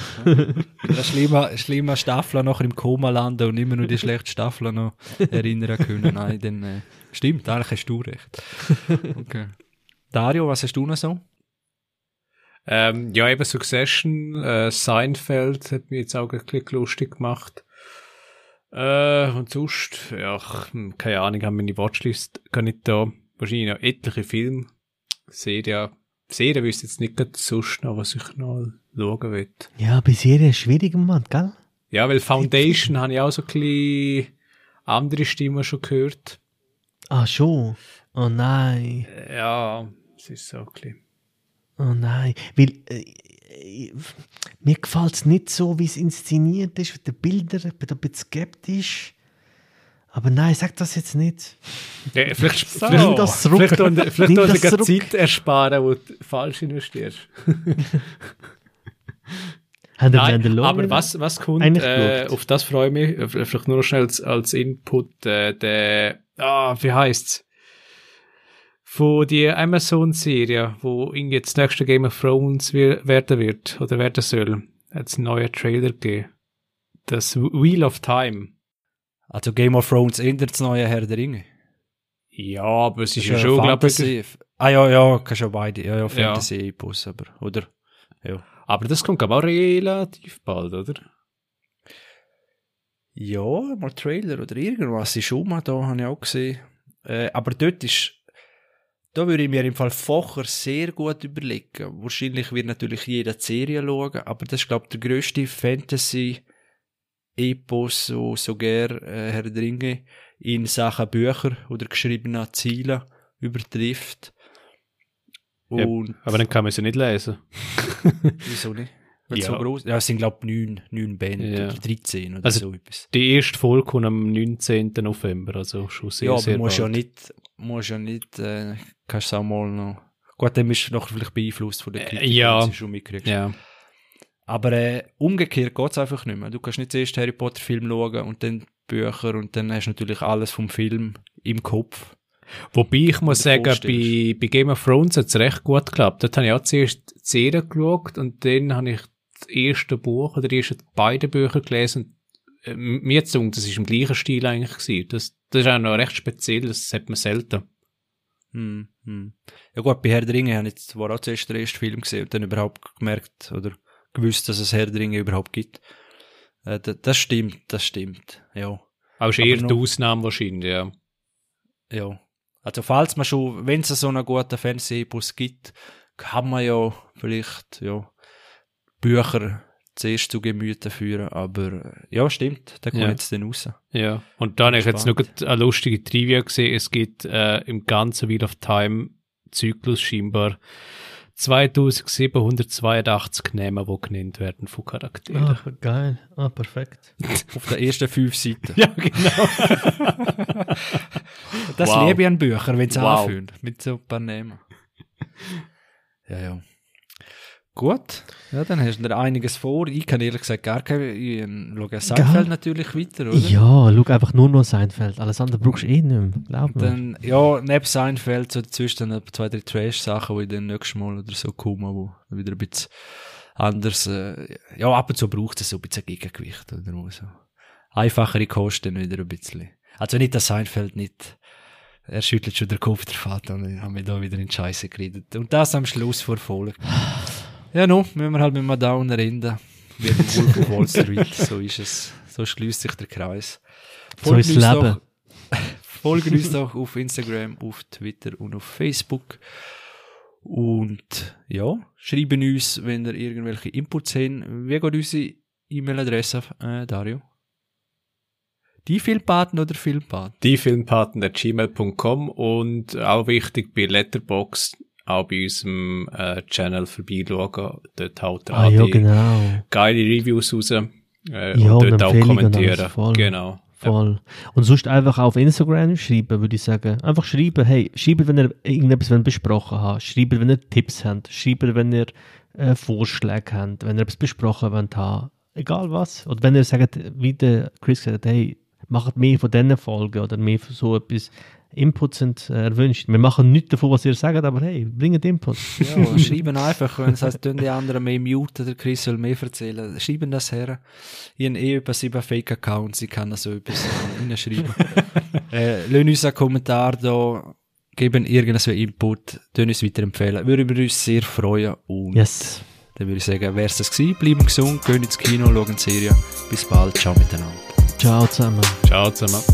Das ist schlimmer, schlimmer Staffeln nachher im Koma landen und immer nur die schlechten Staffeln noch erinnern können. Nein, dann äh, stimmt, eigentlich hast du recht. Okay. Dario, was hast du noch so? Ähm, ja, eben Succession, äh, Seinfeld hat mich jetzt auch ein bisschen lustig gemacht. Äh, und sonst, ja, keine Ahnung, haben meine Watchlist gar nicht da. Wahrscheinlich noch etliche Filme, Serien. Serien wüsste jetzt nicht sonst noch, was ich noch schauen will. Ja, bei Serien ist schwierig im Moment, gell? Ja, weil Foundation habe ich auch so ein bisschen andere Stimmen schon gehört. Ah, schon. Oh nein. Äh, Ja, es ist so ein bisschen. Oh nein. Weil, äh, äh, mir gefällt es nicht so, wie es inszeniert ist, mit den Bildern. Ich bin da ein bisschen skeptisch. Aber nein, sag das jetzt nicht. Ja, vielleicht, Nimm vielleicht, das zurück. vielleicht, tun- vielleicht das. Zeit ersparen, wo du falsch investierst. Nein, aber was, was kommt, äh, auf das freue ich mich, Äh, vielleicht nur noch schnell als, als Input, äh, der, ah, wie heißt's? Von die Amazon-Serie, wo irgendwie jetzt das nächste Game of Thrones werden wird oder werden soll, hat es einen neuen Trailer gegeben. Das Wheel of Time. Also Game of Thrones ändert das neue Herr der Ringe. Ja, aber es ist ja ja schon, glaube ich. Fantasy. Ah ja, ja, kann schon beide. Ja, ja, Fantasy-Epos, aber, oder? Ja. Aber das kommt, ich, auch relativ bald, oder? Ja, mal Trailer oder irgendwas ist schon mal da, habe ich auch gesehen. Äh, aber dort ist, da würde ich mir im Fall vorher sehr gut überlegen. Wahrscheinlich wird natürlich jeder die Serie schauen, aber das ist, glaube ich, der grösste Fantasy-Epos, so, so gern äh, Herr der Ringe in Sachen Bücher oder geschriebener Ziele übertrifft. Ja, Aber dann kann man sie nicht lesen. wieso nicht? Ja. so groß, ja, es sind, glaube ich, neun, neun Bände Ja. oder 13 oder Also so etwas. Die erste Folge kommt am 19. November, also schon sehr, ja, aber sehr musst ja bald. nicht, musst ja nicht, äh, kannst du auch mal noch, gut, dann bist du noch vielleicht beeinflusst von der Äh, Kritik, ja. wenn du sie schon mitkriegst. Ja, Aber äh, umgekehrt geht's einfach nicht mehr. Du kannst nicht zuerst Harry Potter Film schauen und dann Bücher und dann hast du natürlich alles vom Film im Kopf. Wobei ich muss sagen, bei, bei Game of Thrones hat es recht gut geklappt. Dort habe ich auch zuerst die Serie geschaut und dann habe ich das erste Buch oder die ersten beiden Bücher gelesen. Und, äh, mir jetzt das ist im gleichen Stil eigentlich gewesen. Das, das ist auch noch recht speziell, das hat man selten. Hm, hm. Ja gut, bei Herr der Ringe habe ich zwar auch zuerst den ersten Film gesehen und dann überhaupt gemerkt oder gewusst, dass es Herr der Ringe überhaupt gibt. Äh, da- das stimmt, das stimmt, ja. Aber ist Aber eher die Ausnahme wahrscheinlich, ja. Ja. Also falls man schon, wenn es so einen guten Fernsehbus gibt, kann man ja vielleicht, ja, Bücher zuerst zu Gemüte führen, aber ja, stimmt, da kommt Ja. jetzt dann raus. Ja. Und dann habe ich jetzt noch eine lustige Trivia gesehen. Es gibt äh, im ganzen Wheel of Time Zyklus scheinbar 2782 Namen, die genannt werden von Charakteren. Ah, geil. Ah, perfekt. Auf den ersten fünf Seiten. Ja, genau. Das Wow. liebe ich an Büchern, wenn sie Wow. anfühlen, mit so ein paar Namen. Ja, ja. Gut, ja, dann hast du dir einiges vor. Ich kann ehrlich gesagt gar keine, ich äh, schaue Seinfeld natürlich weiter, oder? Ja, schau einfach nur noch Seinfeld. Alles andere brauchst du eh nicht mehr. Glaub mir. Dann, ja, neben Seinfeld so dazwischen dann zwei, drei Trash-Sachen, die ich dann nächstes Mal oder so kommen, wo wieder ein bisschen anders, äh, ja, ab und zu braucht es so ein bisschen Gegengewicht, oder so. Einfachere Kosten wieder ein bisschen. Also nicht, dass Seinfeld nicht, er schüttelt schon den Kopf, der Vater, und dann haben wir da wieder in die Scheiße geredet. Und das am Schluss vor Folge. Ja, no, müssen wir halt mit einem Downer enden. Wie im Wolf of Wall Street, so ist es. So schließt sich der Kreis. So ist Leben. Doch, folgen uns doch auf Instagram, auf Twitter und auf Facebook. Und ja, schreiben uns, wenn ihr irgendwelche Inputs habt. Wie geht unsere E-Mail-Adresse, äh, Dario? Die Filmpaten oder Filmpaten? Die Filmpaten.gmail.com und auch wichtig bei Letterboxd auch bei unserem äh, Channel vorbeischauen. Dort haut er Ah, ja, genau. geile Reviews raus. Äh, Ja, und und dort auch und kommentieren. voll. Genau. Voll. Und sonst einfach auf Instagram schreiben, würde ich sagen. Einfach schreiben, hey, schreibt, wenn ihr irgendetwas besprochen habt. Schreibt, wenn ihr Tipps habt. Schreibt, wenn ihr äh, Vorschläge habt. Wenn ihr etwas besprochen wollt haben. Egal was. Oder wenn ihr sagt, wie der Chris gesagt hat, hey, macht mehr von diesen Folgen oder mehr von so etwas. Inputs sind äh, erwünscht. Wir machen nichts davon, was ihr sagt, aber hey, bringt Inputs. Ja, schreiben einfach, wenn es heißt, tun die anderen mehr muten, der Chris soll mehr erzählen. Schreiben das her. Ich habe eh über sieben Fake-Accounts, ich kann da so etwas hinschreiben. äh, lassen uns einen Kommentar da, geben irgendeinen Input, tun uns weiterempfehlen. Würden wir uns sehr freuen und Yes. dann würde ich sagen, wär's das gewesen. Bleiben gesund, gehen ins Kino, schauen die Serie. Bis bald, ciao miteinander. Ciao zusammen. Ciao zusammen.